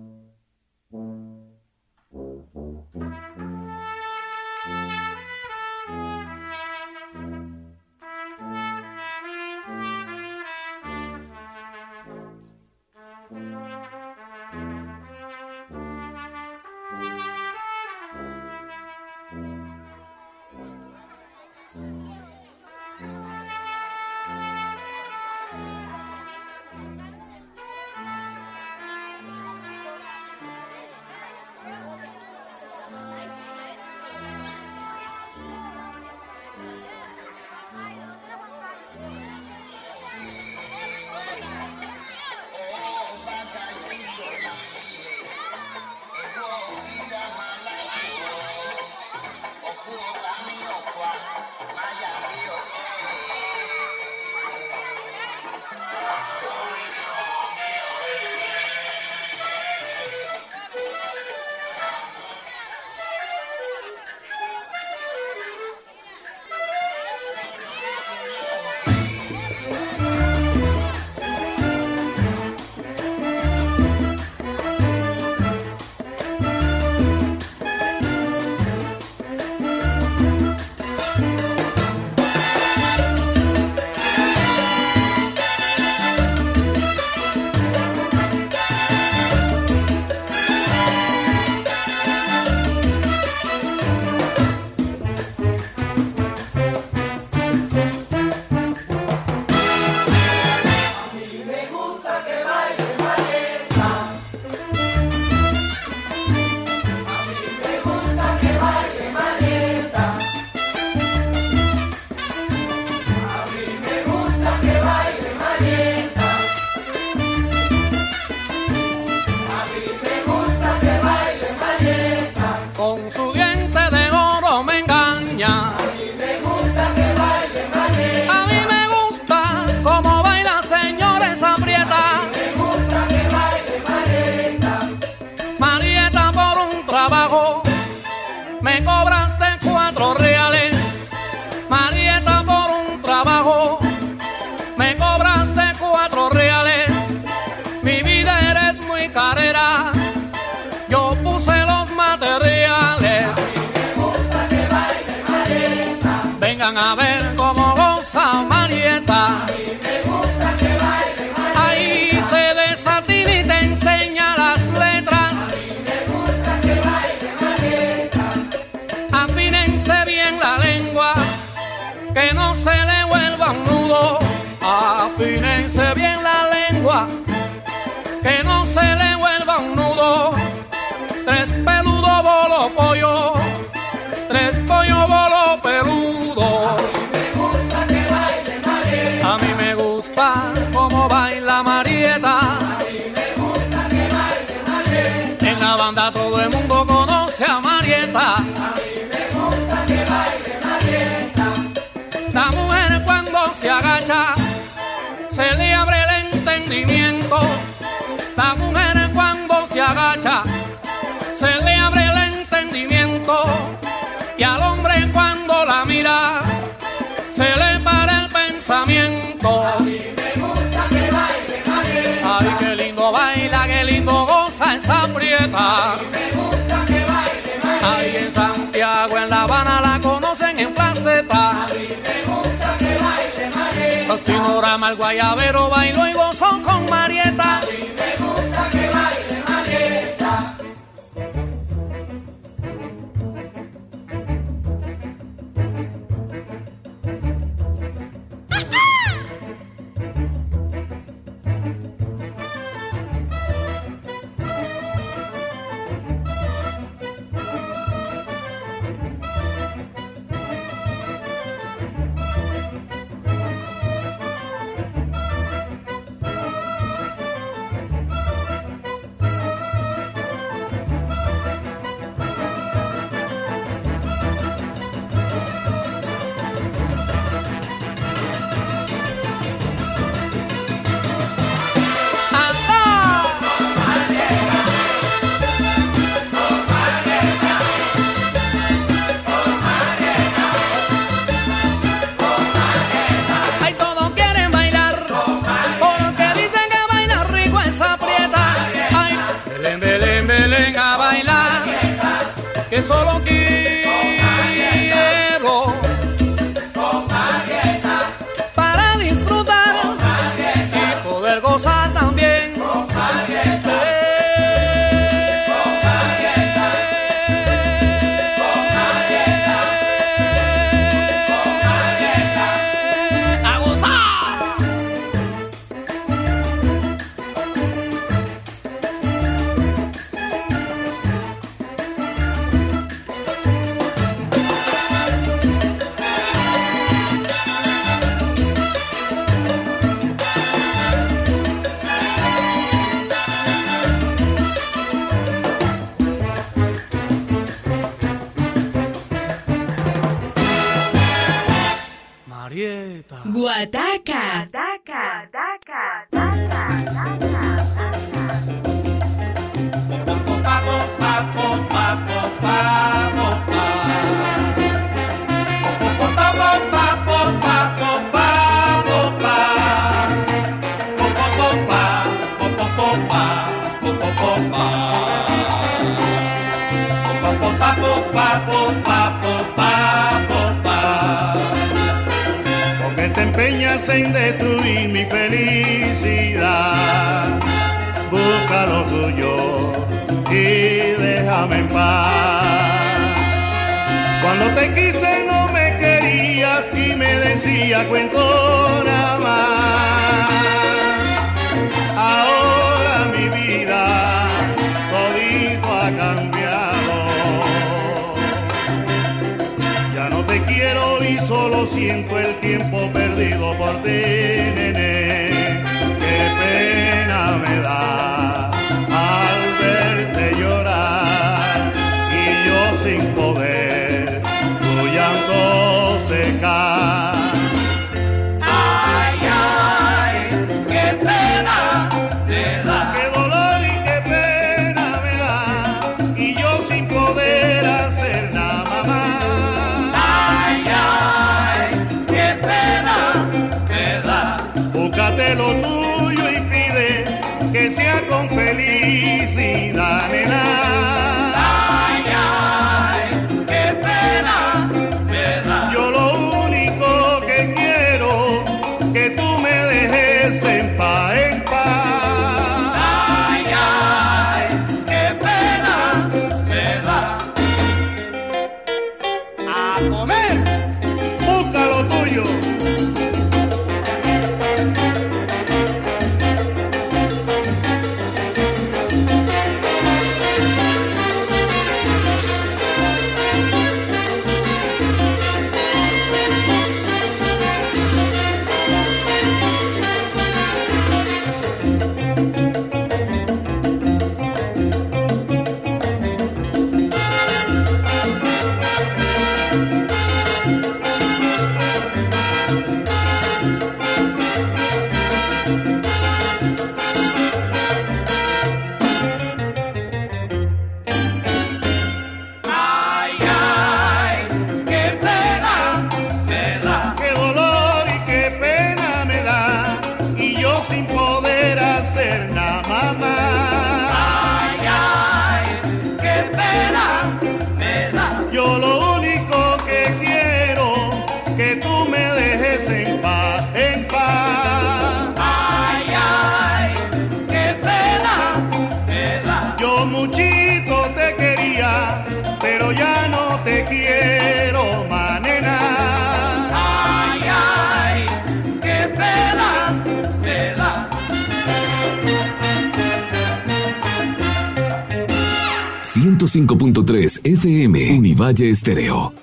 105.3 FM Univalle Estéreo.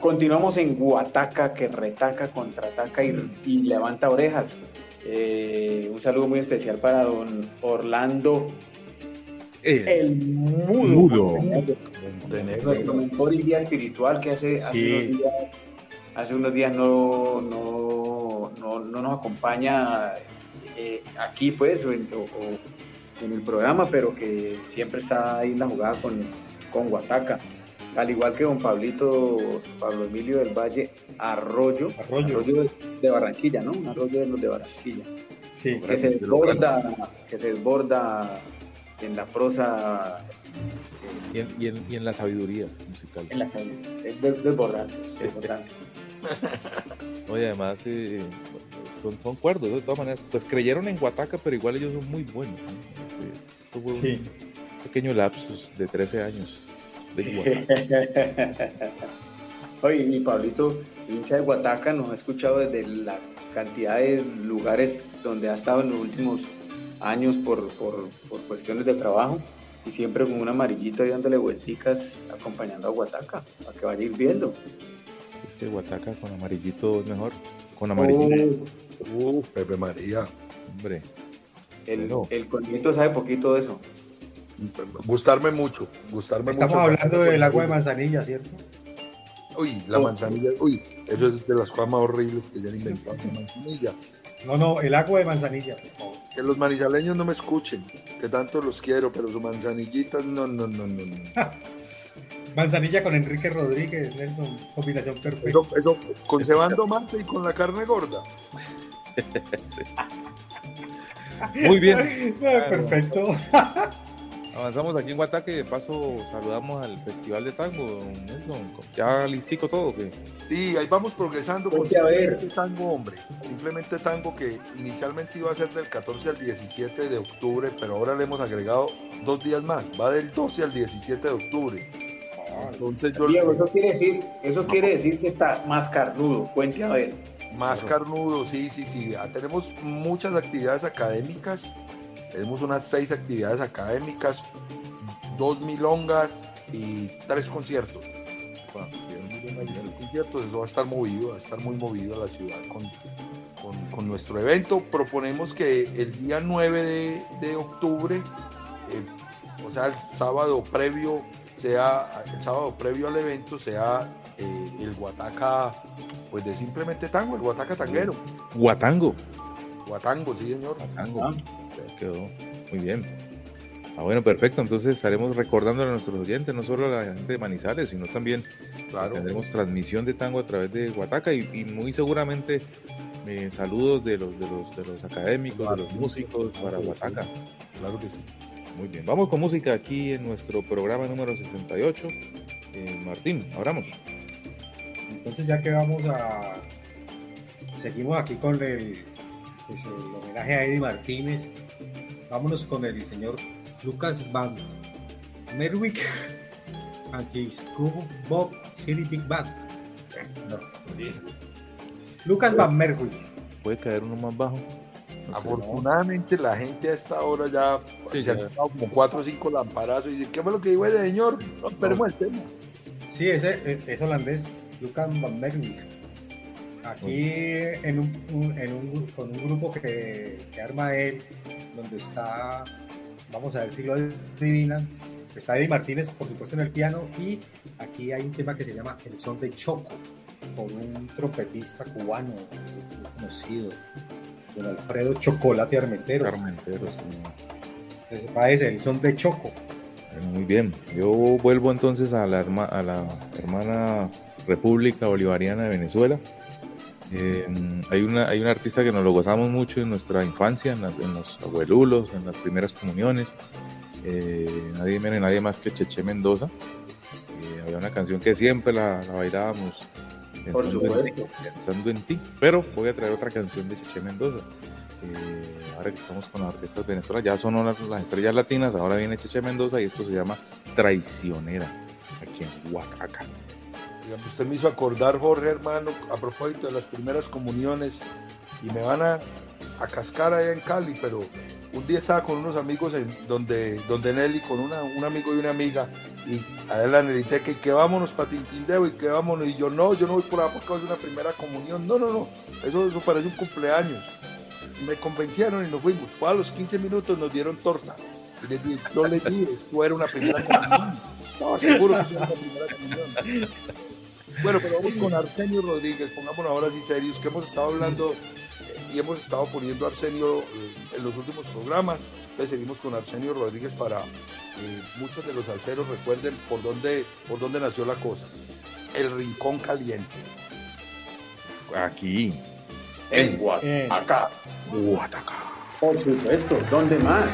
Continuamos en Guataca, que retaca, contraataca y, y levanta orejas. Eh, un saludo muy especial para don Orlando, el mudo. Nuestro mentor y guía espiritual que hace, hace unos días, hace unos días no, no, no, no nos acompaña eh, aquí, pues, o en el programa, pero que siempre está ahí en la jugada con, con Guataca. Al igual que don Pablito, Pablo Emilio del Valle Arroyo, Arroyo. de, de Barranquilla, ¿no? Un arroyo de los de Barranquilla. Sí. Que se desborda, que se desborda en la prosa eh, Y en, y en- y en la sabiduría musical. En la salud. Es de- desbordante, desbordante. Oye, además son, son cuerdos, de todas maneras. Pues creyeron en Guataca, pero igual ellos son muy buenos. ¿no? Fue Sí. un pequeño lapsus de 13 años de <laughs> Guataca. Oye, y Pablito, hincha de Guataca, nos ha escuchado desde la cantidad de lugares donde ha estado en los últimos años por, por, por cuestiones de trabajo y siempre con un amarillito ahí dándole vuelticas acompañando a Guataca para que vaya ir viendo. Es que Guataca con amarillito es mejor. Con amarillito. Uh, Pepe María. Hombre. El, el conito sabe poquito de eso. Gustarme mucho. Gustarme Estamos mucho. hablando del agua de manzanilla, ¿cierto? Uy, la manzanilla. Uy, eso es de las cosas más horribles que ya han inventado. La manzanilla. No, no, el agua de manzanilla, por favor. Que los manizaleños no me escuchen, que tanto los quiero, pero sus manzanillitas, no, no, no, no. no. <laughs> Manzanilla con Enrique Rodríguez, Nelson, combinación perfecta. Eso, eso con cebando mate y con la carne gorda. <laughs> Muy bien. Perfecto. <laughs> Avanzamos aquí en Guataca y de paso saludamos al Festival de Tango, don Nelson. Ya listico todo, ¿o ¿qué? Sí, ahí vamos progresando con Ponte a ver. simplemente tango, hombre. Simplemente tango que inicialmente iba a ser del 14 al 17 de octubre, pero ahora le hemos agregado dos días más. Va del 12 al 17 de octubre. Entonces yo Diego, eso quiere decir, eso quiere decir que está más carnudo. Cuente a ver. Más carnudo, sí, sí, sí. Ya tenemos muchas actividades académicas. Tenemos unas seis actividades académicas, dos milongas y tres conciertos. Bueno, conciertos, eso va a estar movido, va a estar muy movido la ciudad con, con- con nuestro evento. Proponemos que el día 9 de, de octubre, eh, o sea, el sábado previo, sea el sábado previo al evento, sea eh, el Guataca, pues de simplemente tango, el Guataca tanguero. Guatango. Guatango, sí, señor. Guatango. Ya quedó. Muy bien. Ah, bueno, perfecto. Entonces estaremos recordando a nuestros oyentes, no solo a la gente de Manizales, sino también Claro. tendremos transmisión de tango a través de Guataca y, y muy seguramente eh, saludos de los, de, los, de los académicos, de los músicos para Guataca. Claro que sí. Muy bien. Vamos con música aquí en nuestro programa número 68. Eh, Martín, abramos. Entonces ya que vamos a... Seguimos aquí con el, pues, el homenaje a Eddie Martínez. Vámonos con el señor Lucas Van Merwick <laughs> and his Cubo Bob City Big Band. No. Lucas Van Merwick. ¿Puede caer uno más bajo? Afortunadamente la gente a esta hora ya Sí, se han ya. dado como cuatro o cinco lamparazos y dicen, ¿qué fue lo que dijo ese señor? No, esperemos el tema. Sí, ese es, es holandés, Lucas Van Merwijk. Aquí en un, un- en un con un grupo que, que arma él, donde está, vamos a ver si lo adivinan, está Eddie Martínez, por supuesto, en el piano, y aquí hay un tema que se llama El Son de Choco, por un trompetista cubano muy conocido, don Alfredo Chocolate Armenteros. Armenteros, ese país, El Son de Choco. Bueno, Muy bien, yo vuelvo entonces a la, herma- a la hermana República Bolivariana de Venezuela. Eh, hay, una, hay un artista que nos lo gozamos mucho en nuestra infancia, en, las- en los abuelulos, en las primeras comuniones. Eh, nadie nadie más que Cheche Mendoza. Eh, había una canción que siempre la, la bailábamos. Por pensando en ti, supuesto. Pensando en ti. Pero voy a traer otra canción de Cheche Mendoza. Eh, ahora que estamos con las orquestas de Venezuela, ya sonó las, las estrellas latinas, ahora viene Cheche Mendoza y esto se llama Traicionera, aquí en Huataca. Digamos, usted me hizo acordar, Jorge, hermano, a propósito de las primeras comuniones, y me van a, a cascar allá en Cali, pero un día estaba con unos amigos en donde, donde Nelly, con una, un amigo y una amiga, y a él la dice que, que vámonos para Tintindeo y que vámonos, y yo no, yo no voy por ahí porque es una primera comunión, no, no, no, eso, eso parece un cumpleaños. Me convencieron y nos fuimos, Fue a los 15 minutos nos dieron torta, y les dije, no les dije, tú eres una primera comunión. No, seguro que una primera comunión. Bueno, pero vamos con Arsenio Rodríguez, pongámonos ahora sí serios, que hemos estado hablando y hemos estado poniendo a Arsenio eh, en los últimos programas. Entonces seguimos con Arsenio Rodríguez para que muchos de los salseros recuerden por dónde, por dónde nació la cosa. El Rincón Caliente. Aquí. En Guataca. Guataca. Por supuesto, ¿dónde más?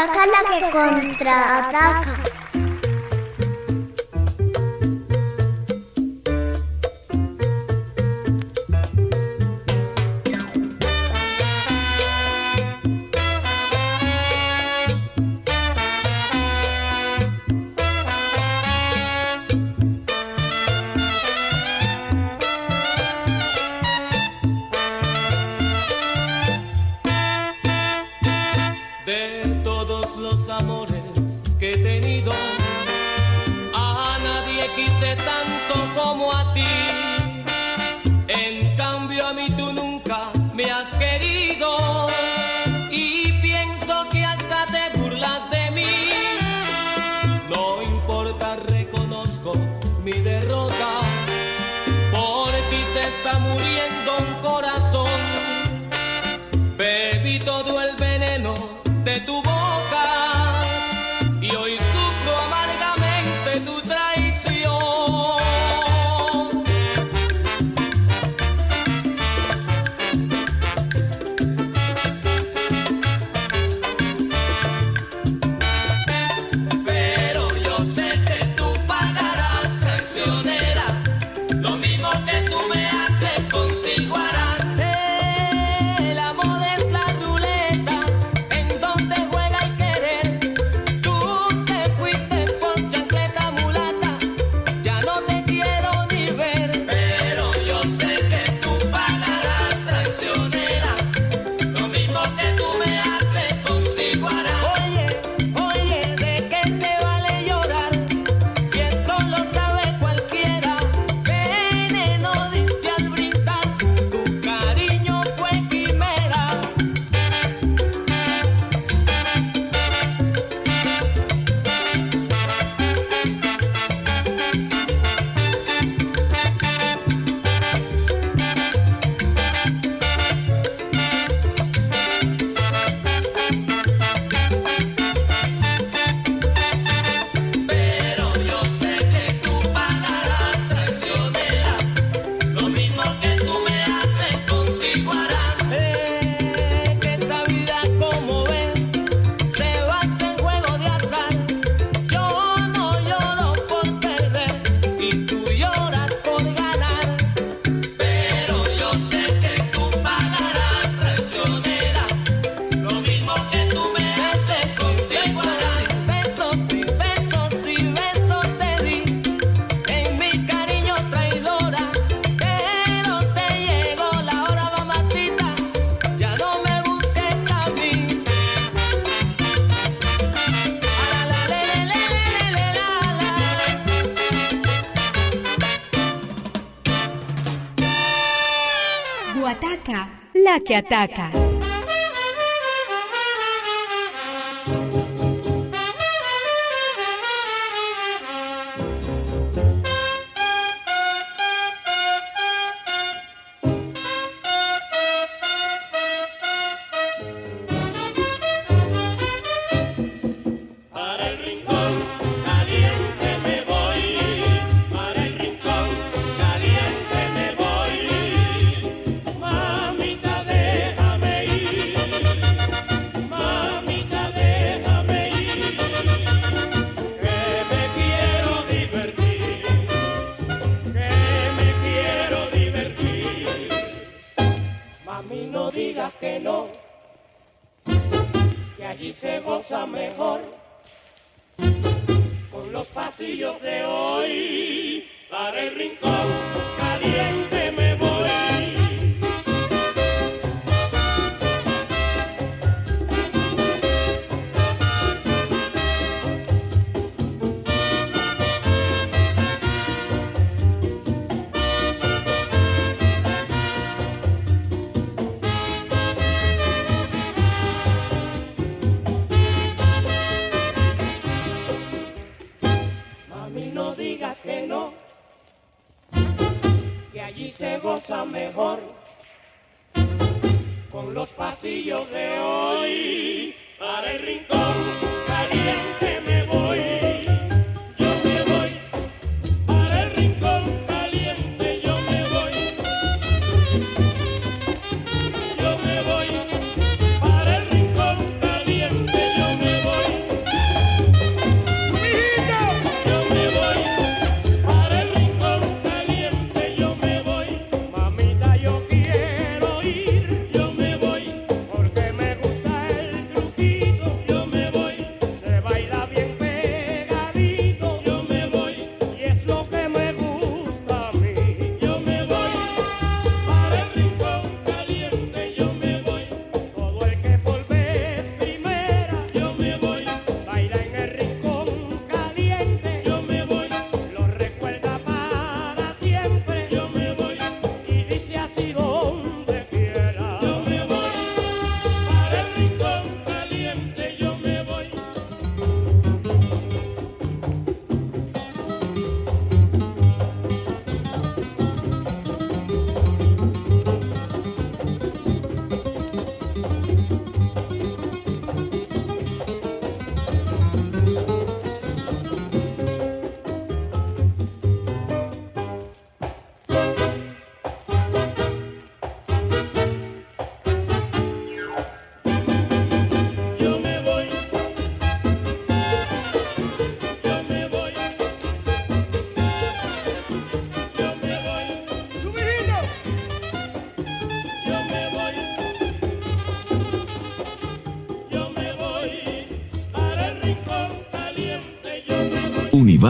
Guataca la que contraataca. La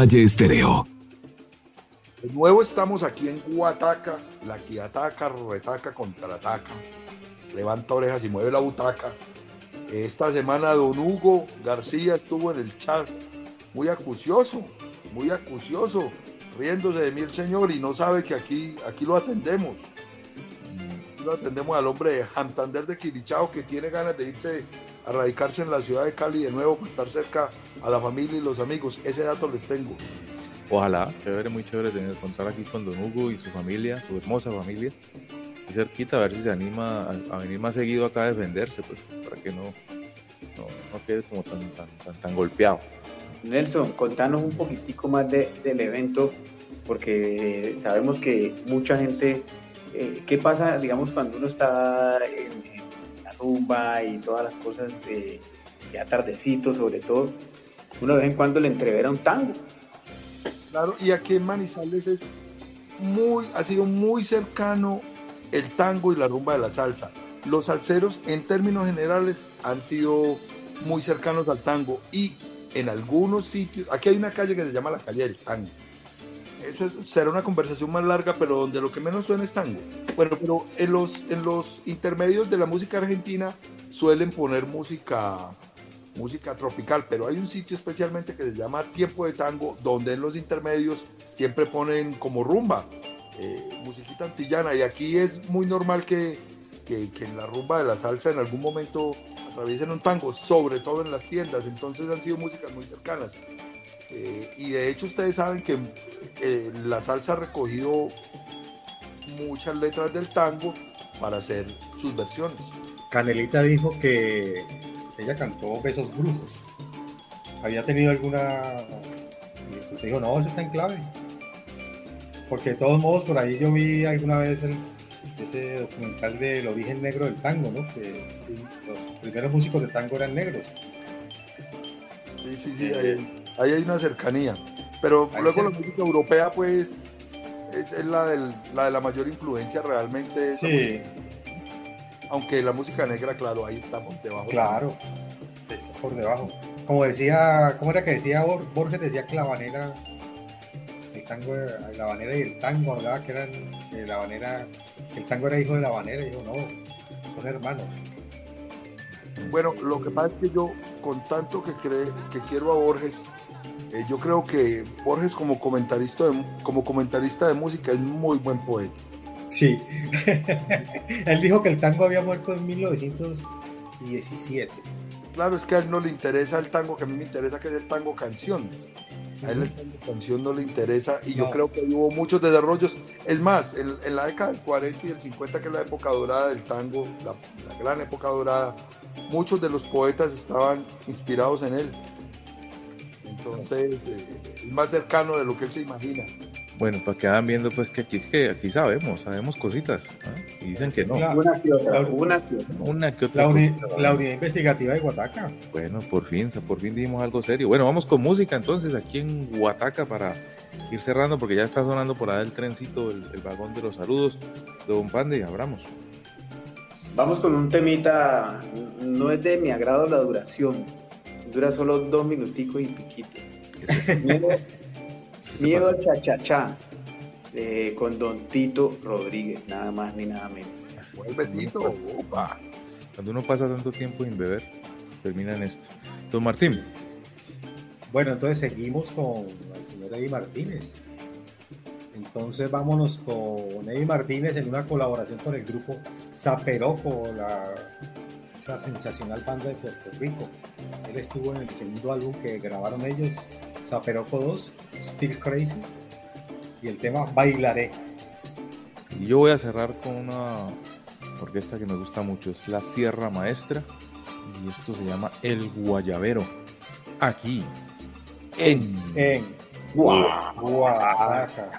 Univalle Estéreo. De nuevo estamos aquí en Guataca, la que ataca, retaca, contraataca, levanta orejas y mueve la butaca. Esta semana don Hugo García estuvo en el chat, muy acucioso, muy acucioso, riéndose de mí el señor y no sabe que aquí, aquí lo atendemos. Lo atendemos al hombre de Santander de Quilichao que tiene ganas de irse a radicarse en la ciudad de Cali de nuevo para estar cerca a la familia y los amigos. Ese dato les tengo. Ojalá, chévere, muy chévere tener contar aquí con Don Hugo y su familia, su hermosa familia. Y cerquita, a ver si se anima a, a venir más seguido acá a defenderse, pues, para que no, no, no quede como tan, tan, tan, tan golpeado. Nelson, contanos un poquitico más de- del evento, porque sabemos que mucha gente, eh, ¿qué pasa, digamos, cuando uno está en, rumba y todas las cosas de, ya tardecito sobre todo? Uno de vez en cuando le entrevera un tango. Claro, y aquí en Manizales es muy, ha sido muy cercano el tango y la rumba de la salsa. Los salseros, en términos generales, han sido muy cercanos al tango y en algunos sitios, aquí hay una calle que se llama la calle del tango. Eso es- será una conversación más larga, pero donde lo que menos suena es tango. Bueno, pero en los, en los intermedios de la música argentina suelen poner música música tropical, pero hay un sitio especialmente que se llama Tiempo de Tango, donde en los intermedios siempre ponen como rumba, eh, musiquita antillana, y aquí es muy normal que- que en la rumba de la salsa en algún momento atraviesen un tango, sobre todo en las tiendas, entonces han sido músicas muy cercanas. Eh, y de hecho ustedes saben que eh, la salsa ha recogido muchas letras del tango para hacer sus versiones. Canelita dijo que ella cantó Besos Brujos. Había tenido alguna. Usted dijo, no, eso está en clave. Porque de todos modos, por ahí yo vi alguna vez el- ese documental del origen negro del tango, ¿no? Que los primeros músicos de tango eran negros. Sí, sí, sí, ahí, ahí hay una cercanía. Pero Ahí luego se- la música europea, pues, es, es la, del- la de la mayor influencia realmente. Sí. Aunque la música negra, claro, ahí estamos debajo. Claro, está por debajo. Como decía, ¿cómo era que decía Bor- Borges? Decía que la habanera, el tango, la habanera y el tango, hablaba que eran, que la habanera, que el tango era hijo de la habanera, y dijo, no, son hermanos. Bueno, lo que pasa es que yo, con tanto que, cree, que quiero a Borges, eh, yo creo que Borges como comentarista, de, como comentarista de música es muy buen poeta. Sí. <laughs> Él dijo que el tango había muerto en 1917. Claro, es que a él no le interesa el tango, que a mí me interesa que es el tango canción. A él el tango canción no le interesa y yo creo que hubo muchos desarrollos. Es más, en, en la década del 40 y del 50, que es la época dorada del tango, la, la gran época dorada, muchos de los poetas estaban inspirados en él. Entonces, eh, es más cercano de lo que él se imagina. Bueno, para que vayan viendo, pues que aquí, que aquí sabemos, sabemos cositas. ¿ah? Y dicen que no. La- Una que otra, la- una que otra. Una que otra La, uni- cosita, la unidad investigativa de Guataca. Bueno, por fin, por fin dimos algo serio. Bueno, vamos con música entonces aquí en Huataca para ir cerrando porque ya está sonando por ahí el trencito, el, el vagón de los saludos. Don Pande, abramos. Vamos con un temita, no es de mi agrado la duración, dura solo dos minuticos y piquito. <laughs> Miedo, miedo al cha-cha-cha, eh, con Don Tito Rodríguez, nada más ni nada menos. Vuelve Tito, opa. Cuando uno pasa tanto tiempo sin beber, termina en esto. Don Martín, Bueno, entonces seguimos con el señor Eddie Martínez. Entonces vámonos con Eddie Martínez en una colaboración con el grupo Zaperoco, la, esa sensacional banda de Puerto Rico. Él estuvo en el segundo álbum que grabaron ellos, Zaperoco 2, Still Crazy, y el tema Bailaré. y yo voy a cerrar con una orquesta que me gusta mucho, es la Sierra Maestra, y esto se llama El Guayabero. Aquí, en, En Oaxaca.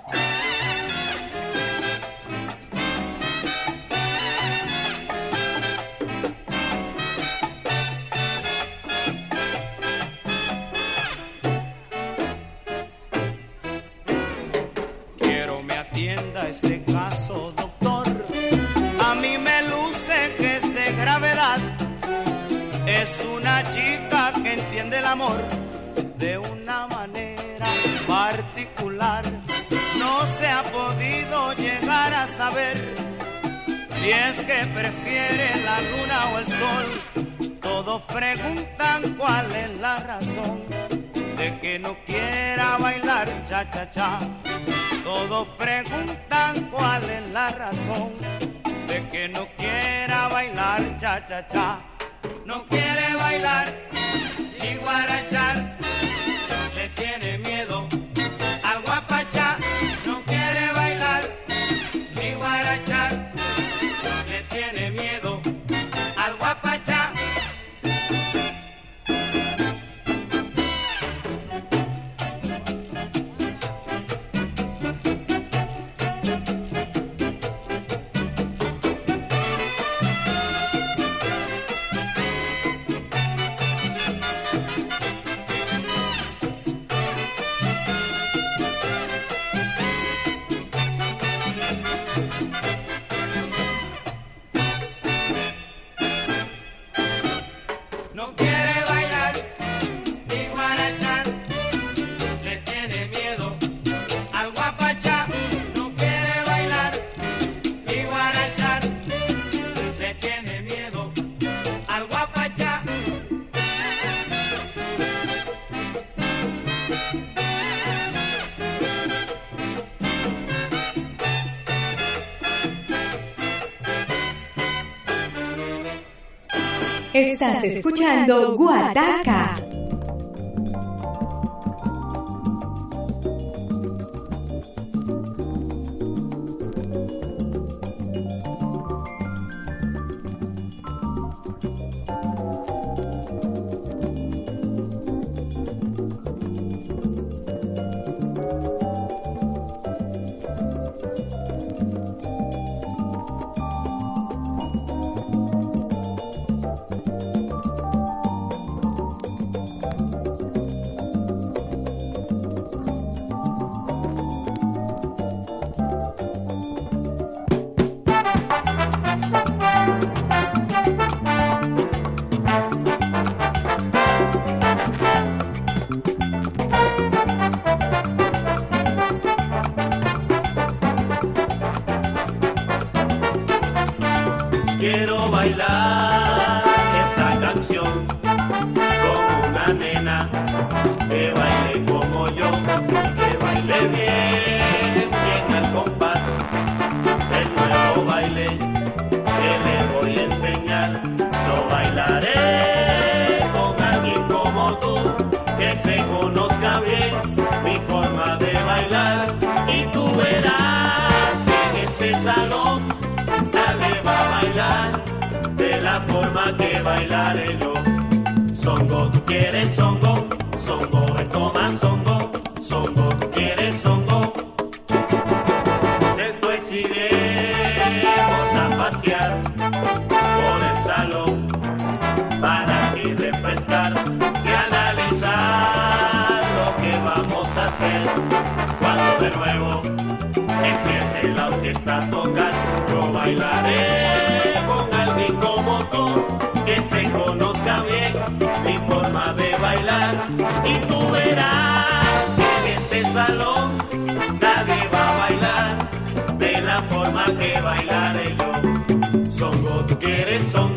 Si es que prefiere la luna o el sol. Todos preguntan cuál es la razón de que no quiera bailar cha cha cha. Todos preguntan cuál es la razón de que no quiera bailar cha cha cha. No quiere bailar ni guarachar, Estás escuchando Guataca. Bailar que bailaré yo. Songo, tú quieres songo, songo, ven, toma songo, songo, tú quieres songo. Después iremos a pasear por el salón para así refrescar y analizar lo que vamos a hacer cuando de nuevo empiece la orquesta a tocar. Yo bailaré bailar. Y tú verás que en este salón nadie va a bailar de la forma que bailaré yo. Songo, tú quieres songo,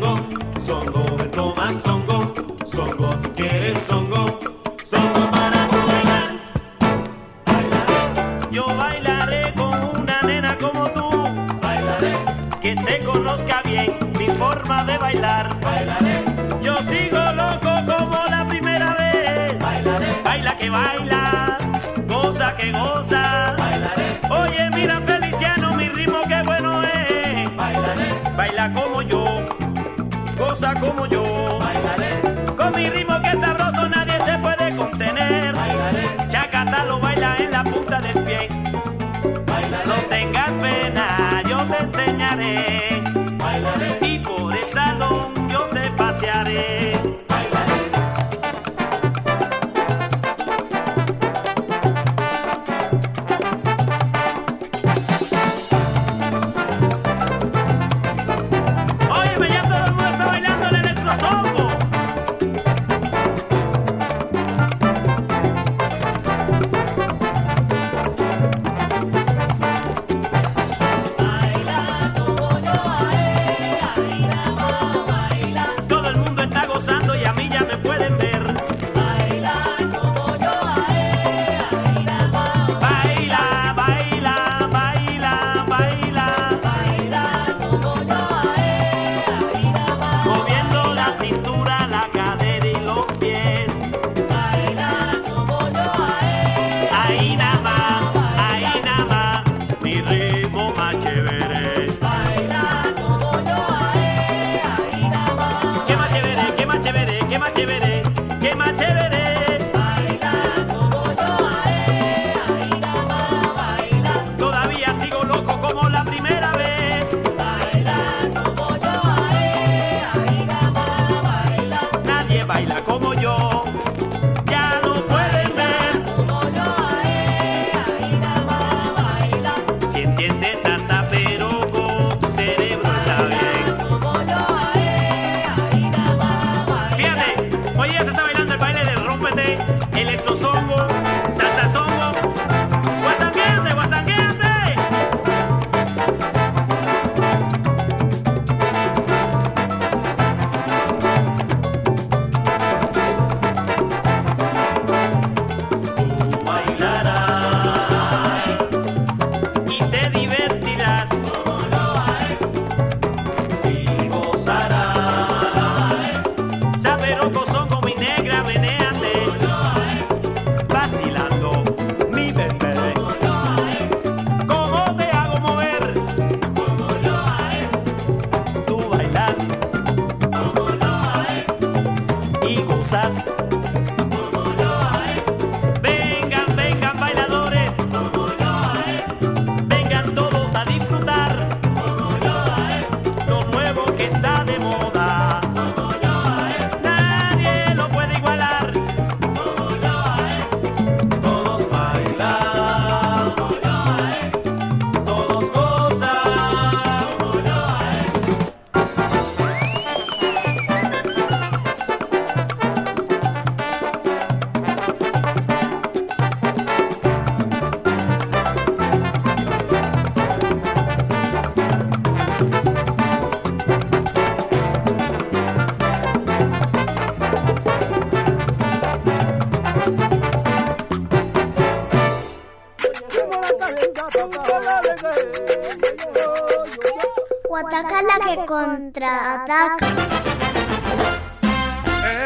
que contraataca.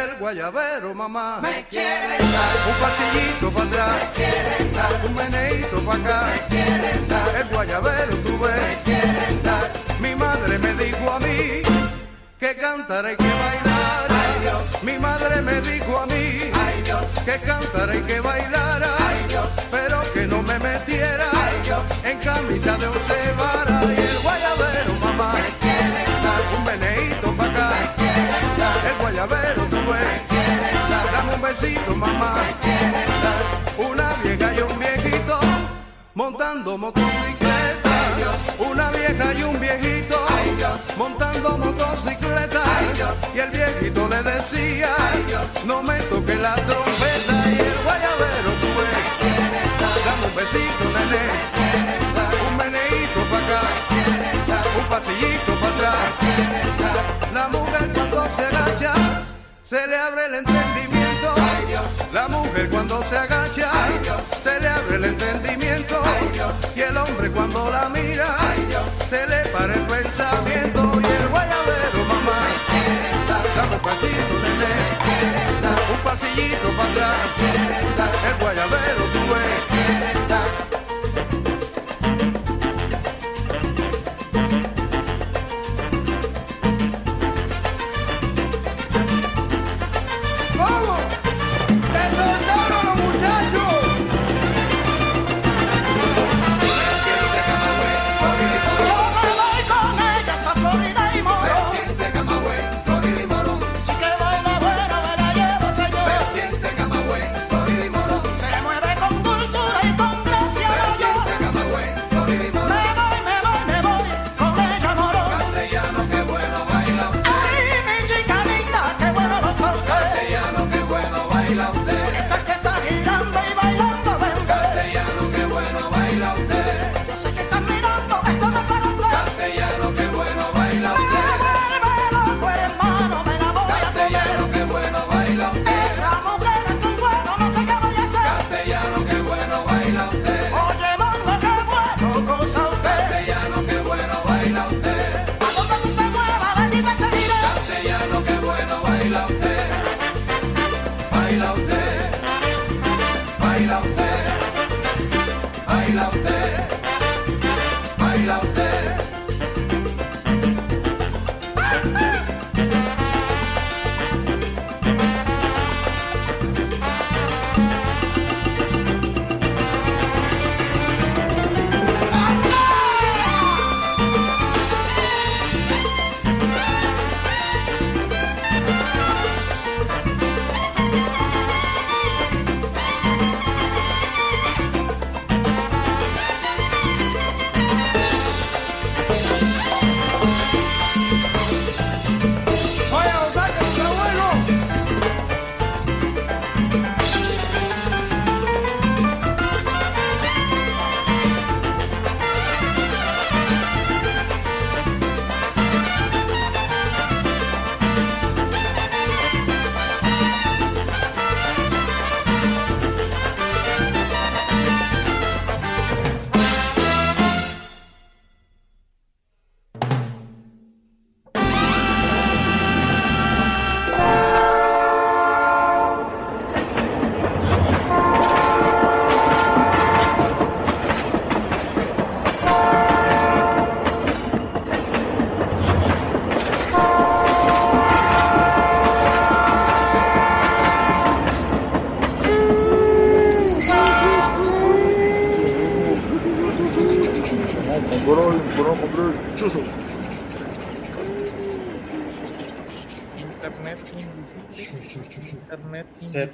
El guayabero, mamá. Me quiere dar. Un pasillito para atrás. Me quiere dar. Un meneíto para acá. Me quiere dar. El guayabero, tú ves. Me quiere dar. Mi madre me dijo a mí que cantara y que bailara. Ay, Dios. Mi madre me dijo a mí Ay, Dios. que cantara y que bailara. Ay, Dios. Pero que no me metiera Ay, Dios. en camisa de once varas. Y el guayabero, mamá. Me quiere dar. Un meneíto para acá. Me quiere dar. El guayabero, tú ves. Me quiere dar. Dame un besito, mamá. Me quiere dar. Una vieja y un viejito montando motocicleta. Una vieja y un viejito montando motocicleta. Y el viejito le decía, no me toque la trompeta. Y el guayabero tú ves, dame un besito, nene. Un meneíto para acá, un pasillito para atrás. La mujer cuando se agacha, se le abre el entendimiento. La mujer cuando se agacha, se le abre el entendimiento. Y el hombre cuando la mira, se le para el pensamiento. Y el guayabero, mamá, dame un pasito, nene. Un pasillito para atrás.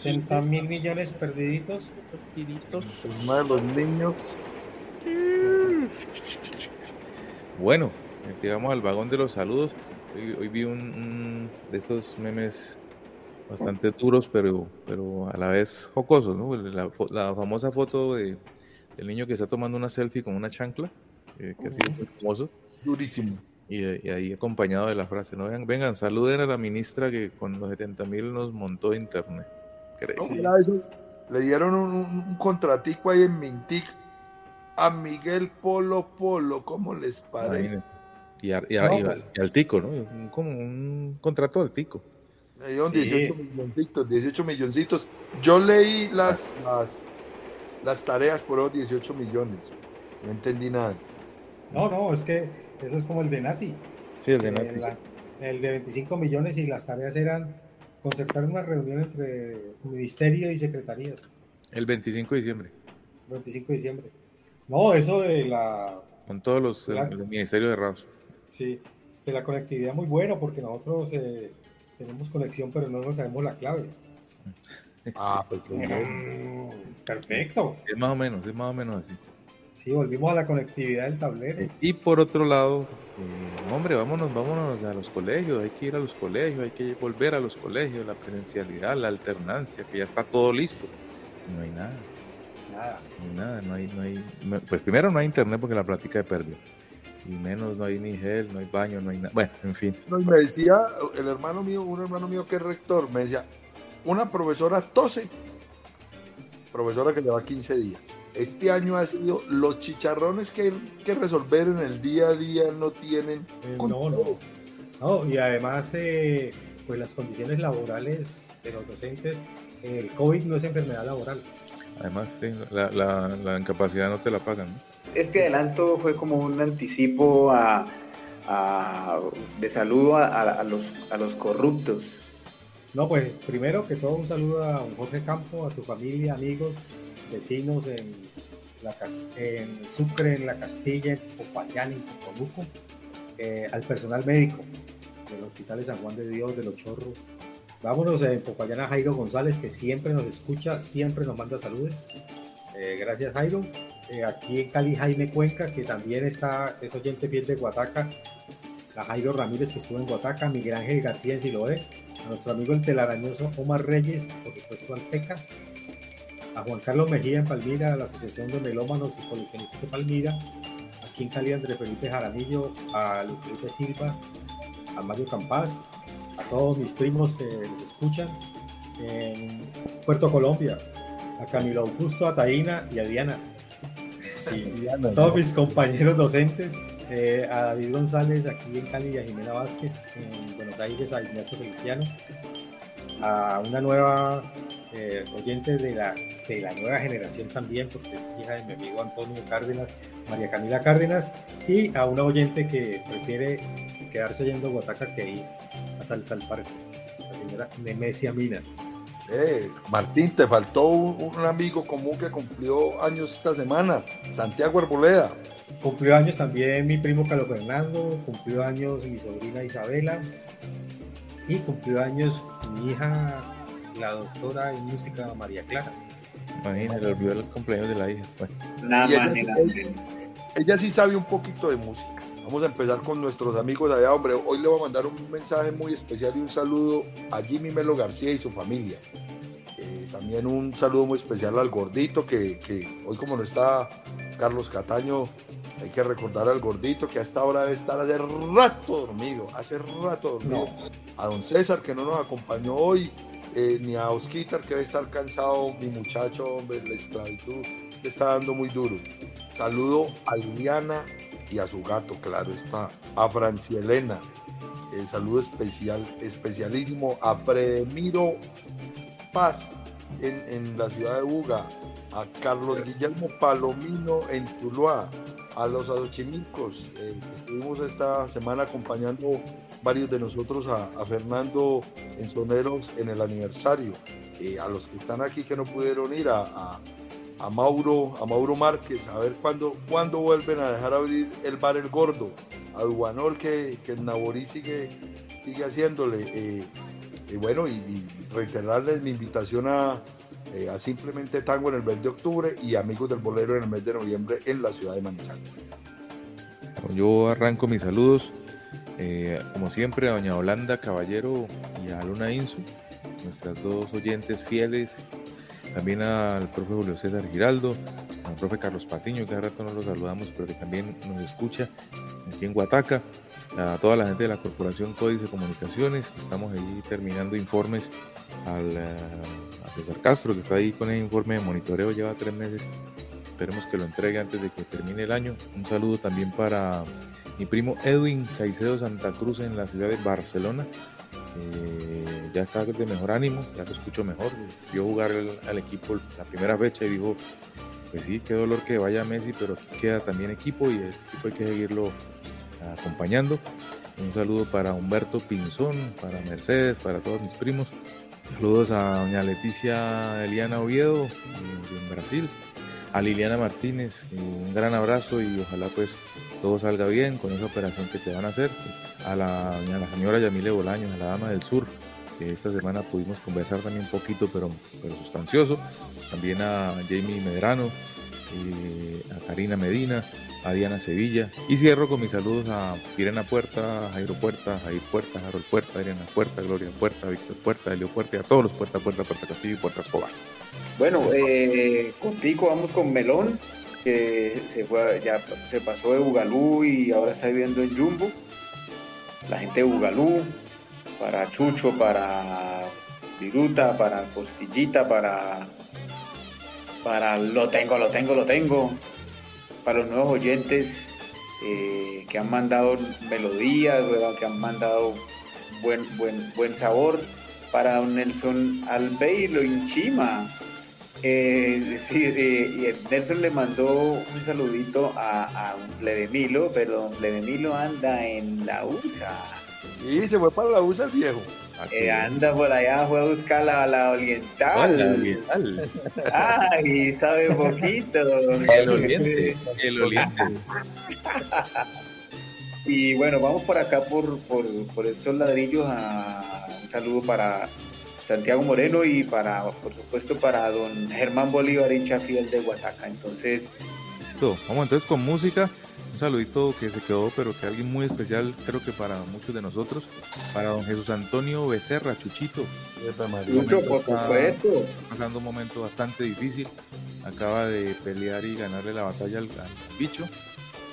70 mil millones perdiditos. El más de los niños. Bueno, llegamos al vagón de los saludos. Hoy, hoy vi un, un de esos memes bastante duros, pero, pero a la vez jocosos, ¿no? La, la famosa foto de, del niño que está tomando una selfie con una chancla, eh, que ha sido muy famoso. Durísimo. Y, y ahí acompañado de la frase, ¿no? Vengan, vengan, saluden a la ministra que con los 70 mil nos montó internet. Eso. Le dieron un, contratico ahí en Mintic a Miguel Polo Polo. ¿Cómo les parece? Imagínate. Y, a- y a- No, y a- pues. y al tico, ¿no? Un- como un contrato al tico. Le dieron Sí. 18 milloncitos, 18 milloncitos. Yo leí las, las, las tareas por esos 18 millones. No entendí nada. No, no, es que eso es como el de Nati. Sí, el de Nati, la- el de 25 millones y las tareas eran concertar una reunión entre ministerio y secretarías. El 25 de diciembre, 25 de diciembre. No, eso de la, con todos los, el- Claro. el Ministerio de Raos. sí, de la conectividad muy bueno porque nosotros eh, tenemos conexión pero no nos sabemos la clave. <laughs> Ah, pues Mm, Perfecto. Es más o menos, es más o menos así. Sí, volvimos a la conectividad del tablero. Y por otro lado, eh, hombre, vámonos, vámonos a los colegios, hay que ir a los colegios, hay que volver a los colegios, la presencialidad, la alternancia, que ya está todo listo. No hay nada, Nada. no hay nada, no hay, no hay, no- pues primero no hay internet porque la plática de perdió. Y menos no hay ni gel, no hay baño, no hay nada. Bueno, en fin. No, y me decía el hermano mío, un hermano mío que es rector, me decía, una profesora tose, profesora que lleva 15 días. Este año ha sido los chicharrones que hay que resolver en el día a día no tienen. Eh, no, no. No, y además, eh, pues las condiciones laborales de los docentes, el COVID no es enfermedad laboral. Además, sí, la, la, la incapacidad no te la pagan, ¿no? Este adelanto fue como un anticipo a, a- de saludo a, a- a los, a los corruptos. No, pues primero que todo un saludo a don Jorge Campo, a su familia, amigos, vecinos en, Sucre, en La Castilla, en Popayán, en Coconuco, eh, al personal médico del Hospital de San Juan de Dios, de Los Chorros. Vámonos en Popayán a Jairo González, que siempre nos escucha, siempre nos manda saludos. Eh, gracias, Jairo. Eh, aquí en Cali, Jaime Cuenca, que también está, es oyente fiel de Guataca. A Jairo Ramírez, que estuvo en Guataca. Miguel Ángel García en Siloé. A nuestro amigo el telarañoso Omar Reyes, por supuesto al Pecas. A Juan Carlos Mejía en Palmira, a la Asociación de Melómanos y Coleccionistas de Palmira. Aquí en Cali, Andrés Felipe Jaramillo. A Luis Felipe Silva. A Mario Campás. A todos mis primos que nos escuchan. En Puerto Colombia. A Camilo Augusto, a Taína y a Diana. Sí, <laughs> a todos mis compañeros docentes, eh, a David González aquí en Cali y a Jimena Vázquez en Buenos Aires, a Ignacio Feliciano, a una nueva eh, oyente de la, de la nueva generación también, porque es hija de mi amigo Antonio Cárdenas, María Camila Cárdenas, y a una oyente que prefiere quedarse oyendo Guataca que ir a Salsa al Parque, la señora Nemesia Mina. Eh, Martín, te faltó un, un amigo común que cumplió años esta semana, Santiago Arboleda. Cumplió años también mi primo Carlos Fernando, cumplió años mi sobrina Isabela y cumplió años mi hija, la doctora en música María Clara. Imagínate, olvidó el cumpleaños de la hija. Bueno. Nada ella, nada ella- ella sí sabe un poquito de música. Vamos a empezar con nuestros amigos allá, hombre. Hoy le voy a mandar un mensaje muy especial y un saludo a Jimmy Melo García y su familia. Eh, también un saludo muy especial al gordito, que, que hoy como no está Carlos Cataño, hay que recordar al gordito que a esta hora debe estar hace rato dormido, hace rato dormido. A don César que no nos acompañó hoy, eh, ni a Osquitar que debe estar cansado, mi muchacho, hombre, la esclavitud le está dando muy duro. Saludo a Liliana y a su gato, claro está, a Francielena. Eh, saludo especial, especialísimo a Predemiro Paz en, la ciudad de Buga, a Carlos Guillermo Palomino en Tuluá, a los adochimilcos. eh, estuvimos esta semana acompañando varios de nosotros a, a Fernando en Soneros en el aniversario. eh, a los que están aquí que no pudieron ir, a, a a Mauro, a Mauro Márquez, a ver cuándo, cuándo vuelven a dejar abrir el bar El Gordo, a Duanol que, que el Naborí sigue, sigue haciéndole. eh, y bueno, y, y reiterarles mi invitación a, eh, a Simplemente Tango en el mes de octubre y Amigos del Bolero en el mes de noviembre en la ciudad de Manizales. Yo arranco mis saludos, eh, como siempre, a doña Holanda Caballero y a Luna Insu, nuestras dos oyentes fieles, también al profe Julio César Giraldo, al profe Carlos Patiño, que hace rato no lo saludamos, pero que también nos escucha aquí en Guataca, a toda la gente de la Corporación Códice Comunicaciones, estamos ahí terminando informes al, eh, a César Castro, que está ahí con el informe de monitoreo, lleva tres meses Esperemos que lo entregue antes de que termine el año. Un saludo también para mi primo Edwin Caicedo Santa Cruz en la ciudad de Barcelona. Eh, ya está de mejor ánimo, ya lo escucho mejor. Vio jugar al equipo la primera fecha y dijo, pues sí, qué dolor que vaya Messi, pero aquí queda también equipo y el equipo hay que seguirlo acompañando. Un saludo para Humberto Pinzón, para Mercedes, para todos mis primos. Saludos a doña Leticia Eliana Oviedo en Brasil a Liliana Martínez, un gran abrazo y ojalá pues todo salga bien con esa operación que te van a hacer. A la, a la señora Yamile Bolaños, a la dama del sur, que esta semana pudimos conversar también un poquito, pero, pero sustancioso. También a Jamie Medrano, eh, a Karina Medina, a Diana Sevilla. Y cierro con mis saludos a Irena Puerta, Jairo Puerta, Jair Puerta, Puerta, Irena Puerta, Gloria Puerta, Víctor Puerta, Elio Puerta y a todos los Puerta, Puerta, Puerta Castillo y Puerta Escobar. Bueno, eh, contigo vamos con Melón, que se fue, ya se pasó de Bugalú y ahora está viviendo en Jumbo. La gente de Bugalú, para Chucho, para Viruta, para Costillita, para, para Lo Tengo, Lo Tengo, Lo Tengo. Para los nuevos oyentes eh, que han mandado melodías, que han mandado buen, buen, buen sabor. Para don Nelson Albeiro Inchima, eh, es decir, eh, Nelson le mandó un saludito a, a Pledemilo, pero Pledemilo anda en la USA. Y se fue para la USA viejo. Eh, anda por allá, fue a buscar la, la oriental. La oriental. Ay, sabe poquito. <laughs> El oriente, el oriente. <laughs> Y bueno, vamos por acá por, por, por estos ladrillos. A, un saludo para Santiago Moreno y para, por supuesto, para don Germán Bolívar, hincha fiel de Guataca. Entonces, Listo, vamos entonces con música. Un saludito que se quedó, pero que alguien muy especial, creo que para muchos de nosotros, para don Jesús Antonio Becerra, Chuchito. Chucho, por Está supuesto. pasando un momento bastante difícil. Acaba de pelear y ganarle la batalla al, al bicho.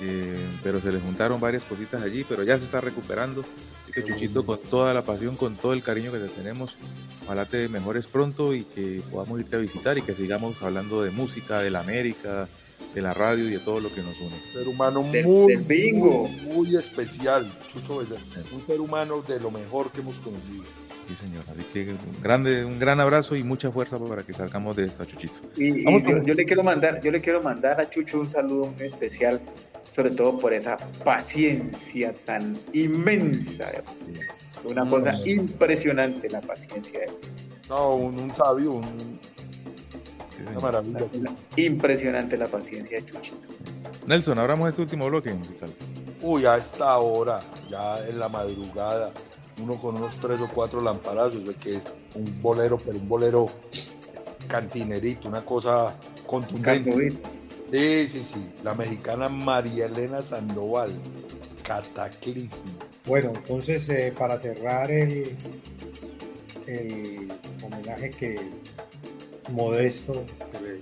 eh, pero se le juntaron varias cositas allí, pero ya se está recuperando. Así que Chuchito, con toda la pasión, con todo el cariño que te tenemos, ojalá te mejores pronto y que podamos irte a visitar y que sigamos hablando de música, de la América, de la radio y de todo lo que nos une. ser humano Del- muy, del bingo. muy, muy especial, Chucho Becerra. Un ser humano de lo mejor que hemos conocido. Sí, señor. Así que un, grande, un gran abrazo y mucha fuerza para que salgamos de esta, Chuchito. Y, yo, le quiero mandar, yo le quiero mandar a Chucho un saludo muy especial, sobre todo por esa paciencia tan inmensa. Una cosa impresionante la paciencia de él. No, un, un sabio, un- una maravilla. Impresionante la paciencia de Chuchito. Nelson, abramos este último bloque musical. Uy, a esta hora, ya en la madrugada, uno con unos tres o cuatro lamparazos, de que es un bolero, pero un bolero cantinerito, una cosa contundente. Sí, sí, sí. La mexicana María Elena Sandoval, Cataclismo. Bueno, entonces eh, para cerrar el, el homenaje que modesto que le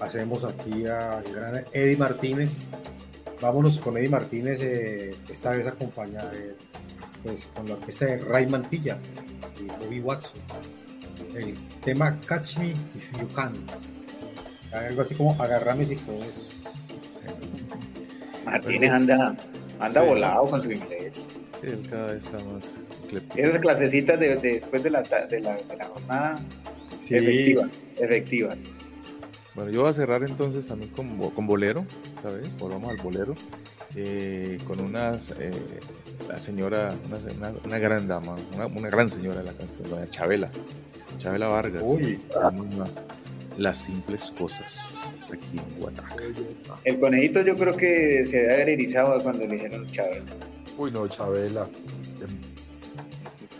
hacemos aquí al gran Eddie Martínez, vámonos con Eddie Martínez, eh, esta vez acompañada de, pues, con la orquesta de Ray Mantilla y Bobby Watson. El tema Catch Me If You Can. Algo así como agarrame si puedes. Martínez anda, anda Sí. volado con su inglés. Sí, él cada vez está más. Esas clasecitas de, de- después de la, de la, de la jornada Sí. efectivas, efectivas. Bueno, yo voy a cerrar entonces también con, con bolero, esta vez, volvamos al bolero, eh, con unas, eh, la señora, una, una- una gran dama, una, una gran señora de la canción, doña Chabela, Chabela Vargas. Uy. las simples cosas aquí en Guataca. El conejito yo creo que se debe haber erizado cuando le dijeron Chabela. Uy, no, Chabela.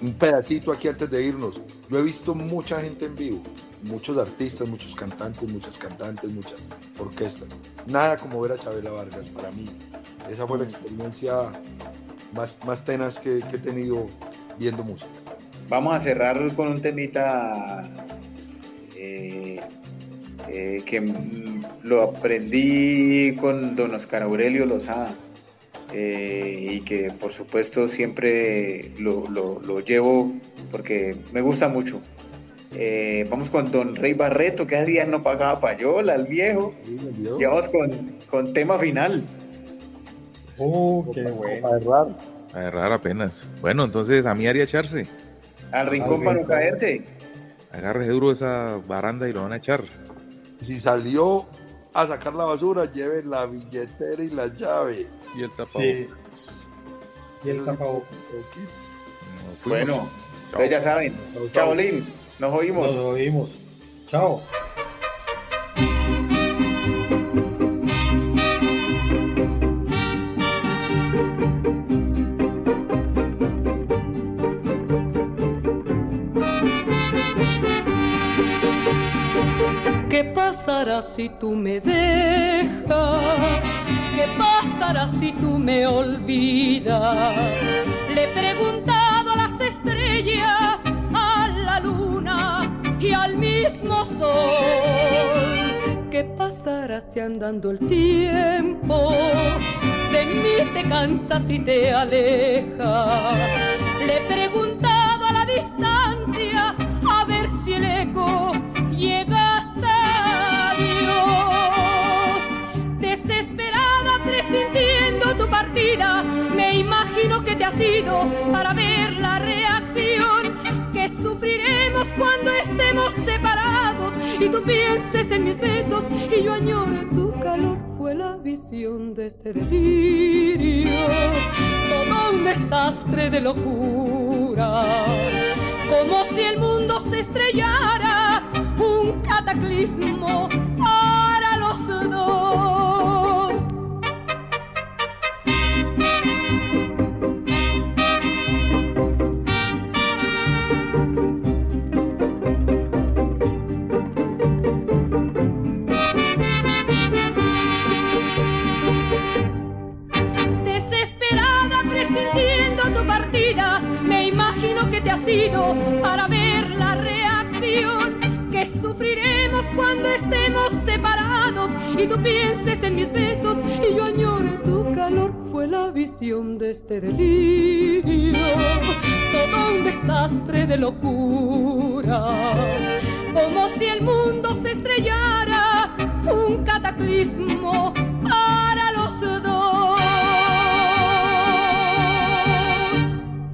Un pedacito aquí antes de irnos. Yo he visto mucha gente en vivo, muchos artistas, muchos cantantes, muchas cantantes, muchas orquestas. Nada como ver a Chabela Vargas para mí. Esa fue la experiencia más, más tenaz que, que he tenido viendo música. Vamos a cerrar con un temita eh, eh, que mm, lo aprendí con don Oscar Aurelio Lozada eh, y que por supuesto siempre lo, lo- lo llevo porque me gusta mucho. Eh, vamos con don Rey Barreto, que hace días no pagaba payola, el viejo. Y vamos con, con tema final. Uh, qué bueno. A errar apenas. Bueno, entonces a mí haría echarse. Al rincón para no caerse. Agarre duro esa baranda y lo van a echar. Si salió a sacar la basura, lleve la billetera y las llaves. Y el Sí. Y el tapabocas. Bueno, ustedes ya saben. Chaolín, nos oímos. Nos oímos. Chao. ¿Qué pasará si tú me dejas? ¿Qué pasará si tú me olvidas? Le he y al mismo sol. ¿Qué pasará si andando el tiempo de mí te cansas y te alejas? Le he preguntado a la distancia a ver si el eco llega hasta Dios. Desesperada presintiendo tu partida, me imagino que te has ido para ver sufriremos cuando estemos separados y tú pienses en mis besos y yo añore tu calor. Fue la visión de este delirio, todo un desastre de locuras, como si el mundo se estrellara, un cataclismo para los dos. Para ver la reacción que sufriremos cuando estemos separados y tú pienses en mis besos y yo añore tu calor. Fue la visión de este delirio, todo un desastre de locuras, como si el mundo se estrellara, un cataclismo para los dos.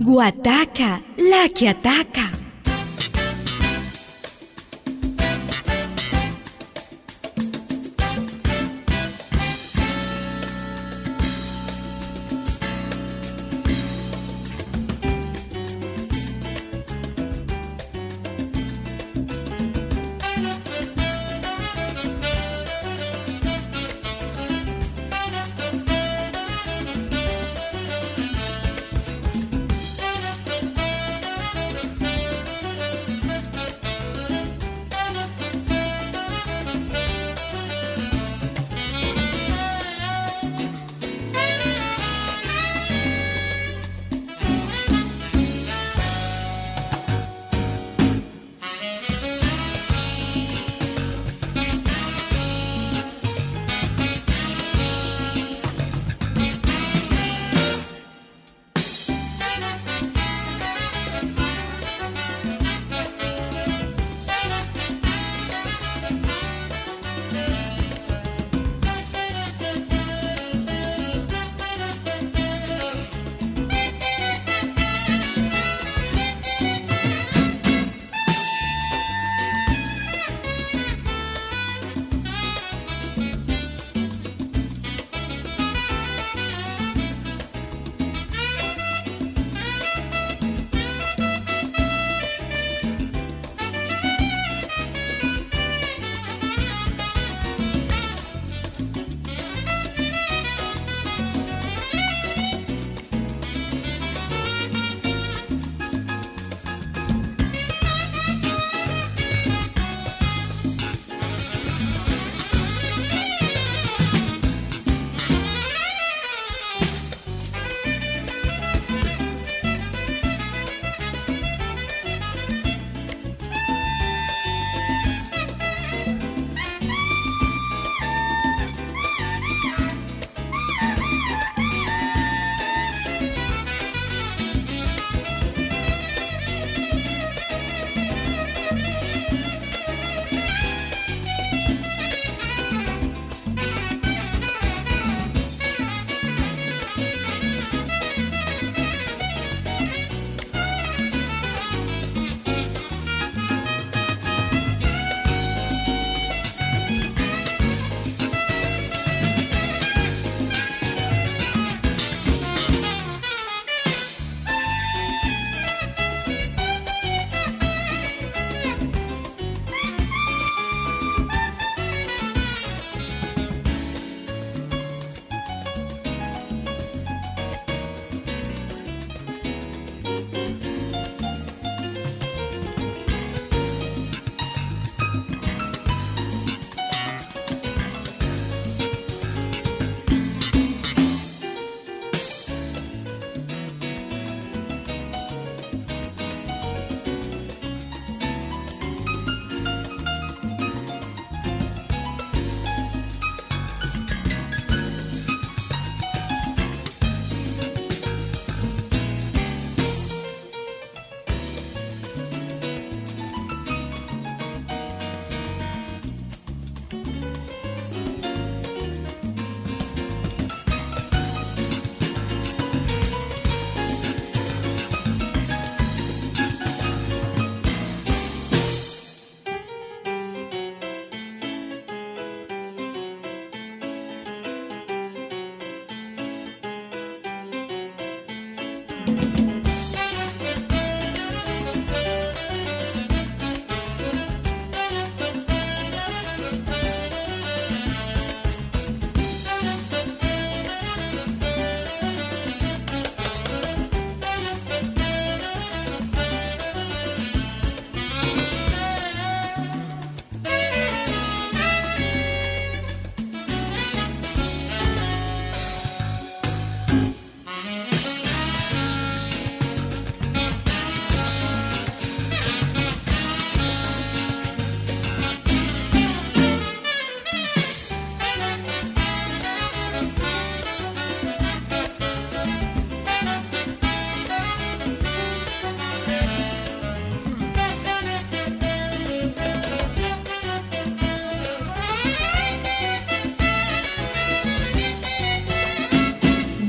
Guataca, la que ataca.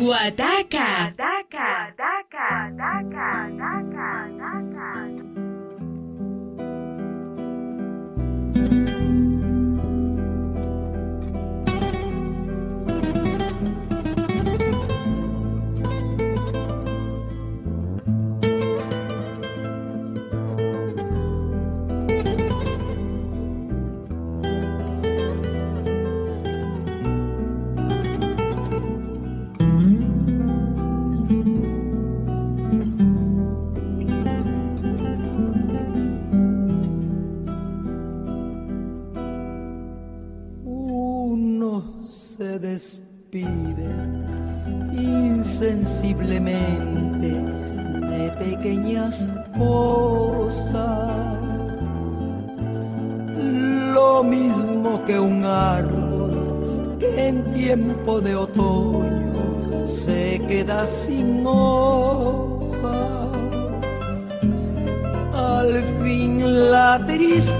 Guataca. Uno insensiblemente de pequeñas cosas, lo mismo que un árbol que en tiempo de otoño se queda sin hojas. Al fin la tristeza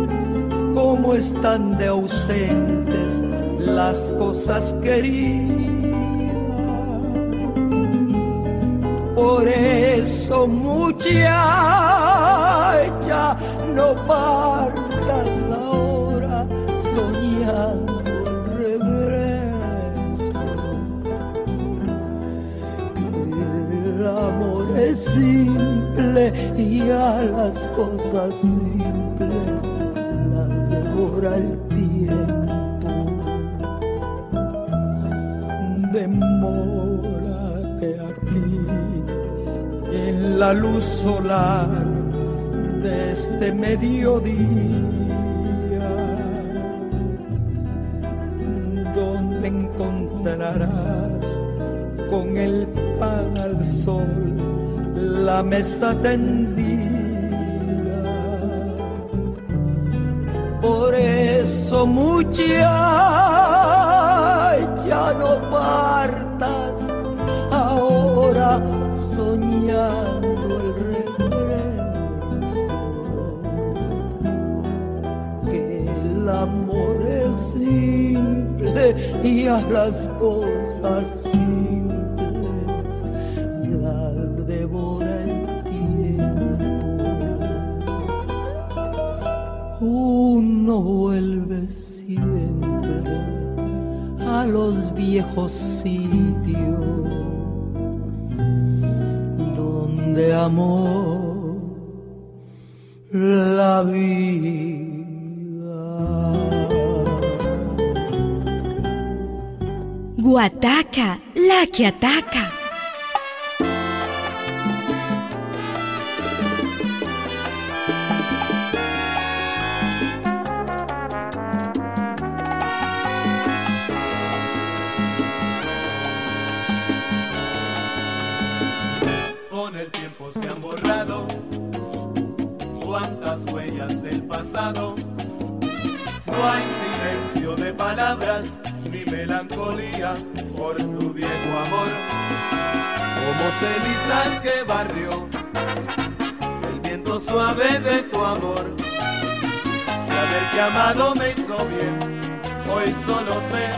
cómo están de ausentes las cosas queridas. Por eso muchacha, no partas ahora soñando el regreso. Que el amor es simple y a las cosas simples el tiempo. Demórate aquí en la luz solar de este mediodía, donde encontrarás con el pan al sol la mesa tendida. Eso muchacha no partas ahora soñando el regreso. Que el amor es simple y a las cosas los viejos sitios donde amó la vida. Guataca, la que ataca. Por tu viejo amor. Como cenizas que barrió el viento suave de tu amor. Si haberte amado me hizo bien, hoy solo sé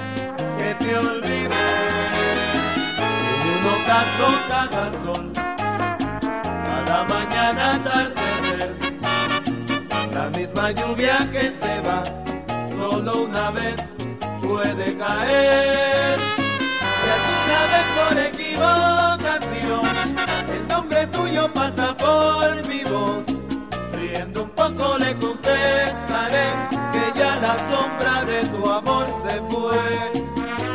que te olvidé. En un ocaso cada sol cada mañana atardecer. La misma lluvia que se va, solo una vez puede caer. Y alguna vez por equivocación, el nombre tuyo pasa por mi voz. Riendo un poco le contestaré que ya la sombra de tu amor se fue.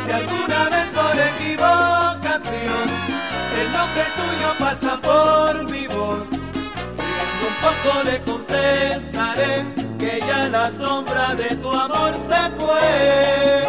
Si alguna vez por equivocación, el nombre tuyo pasa por mi voz. Riendo un poco le contestaré que ya la sombra de tu amor se fue.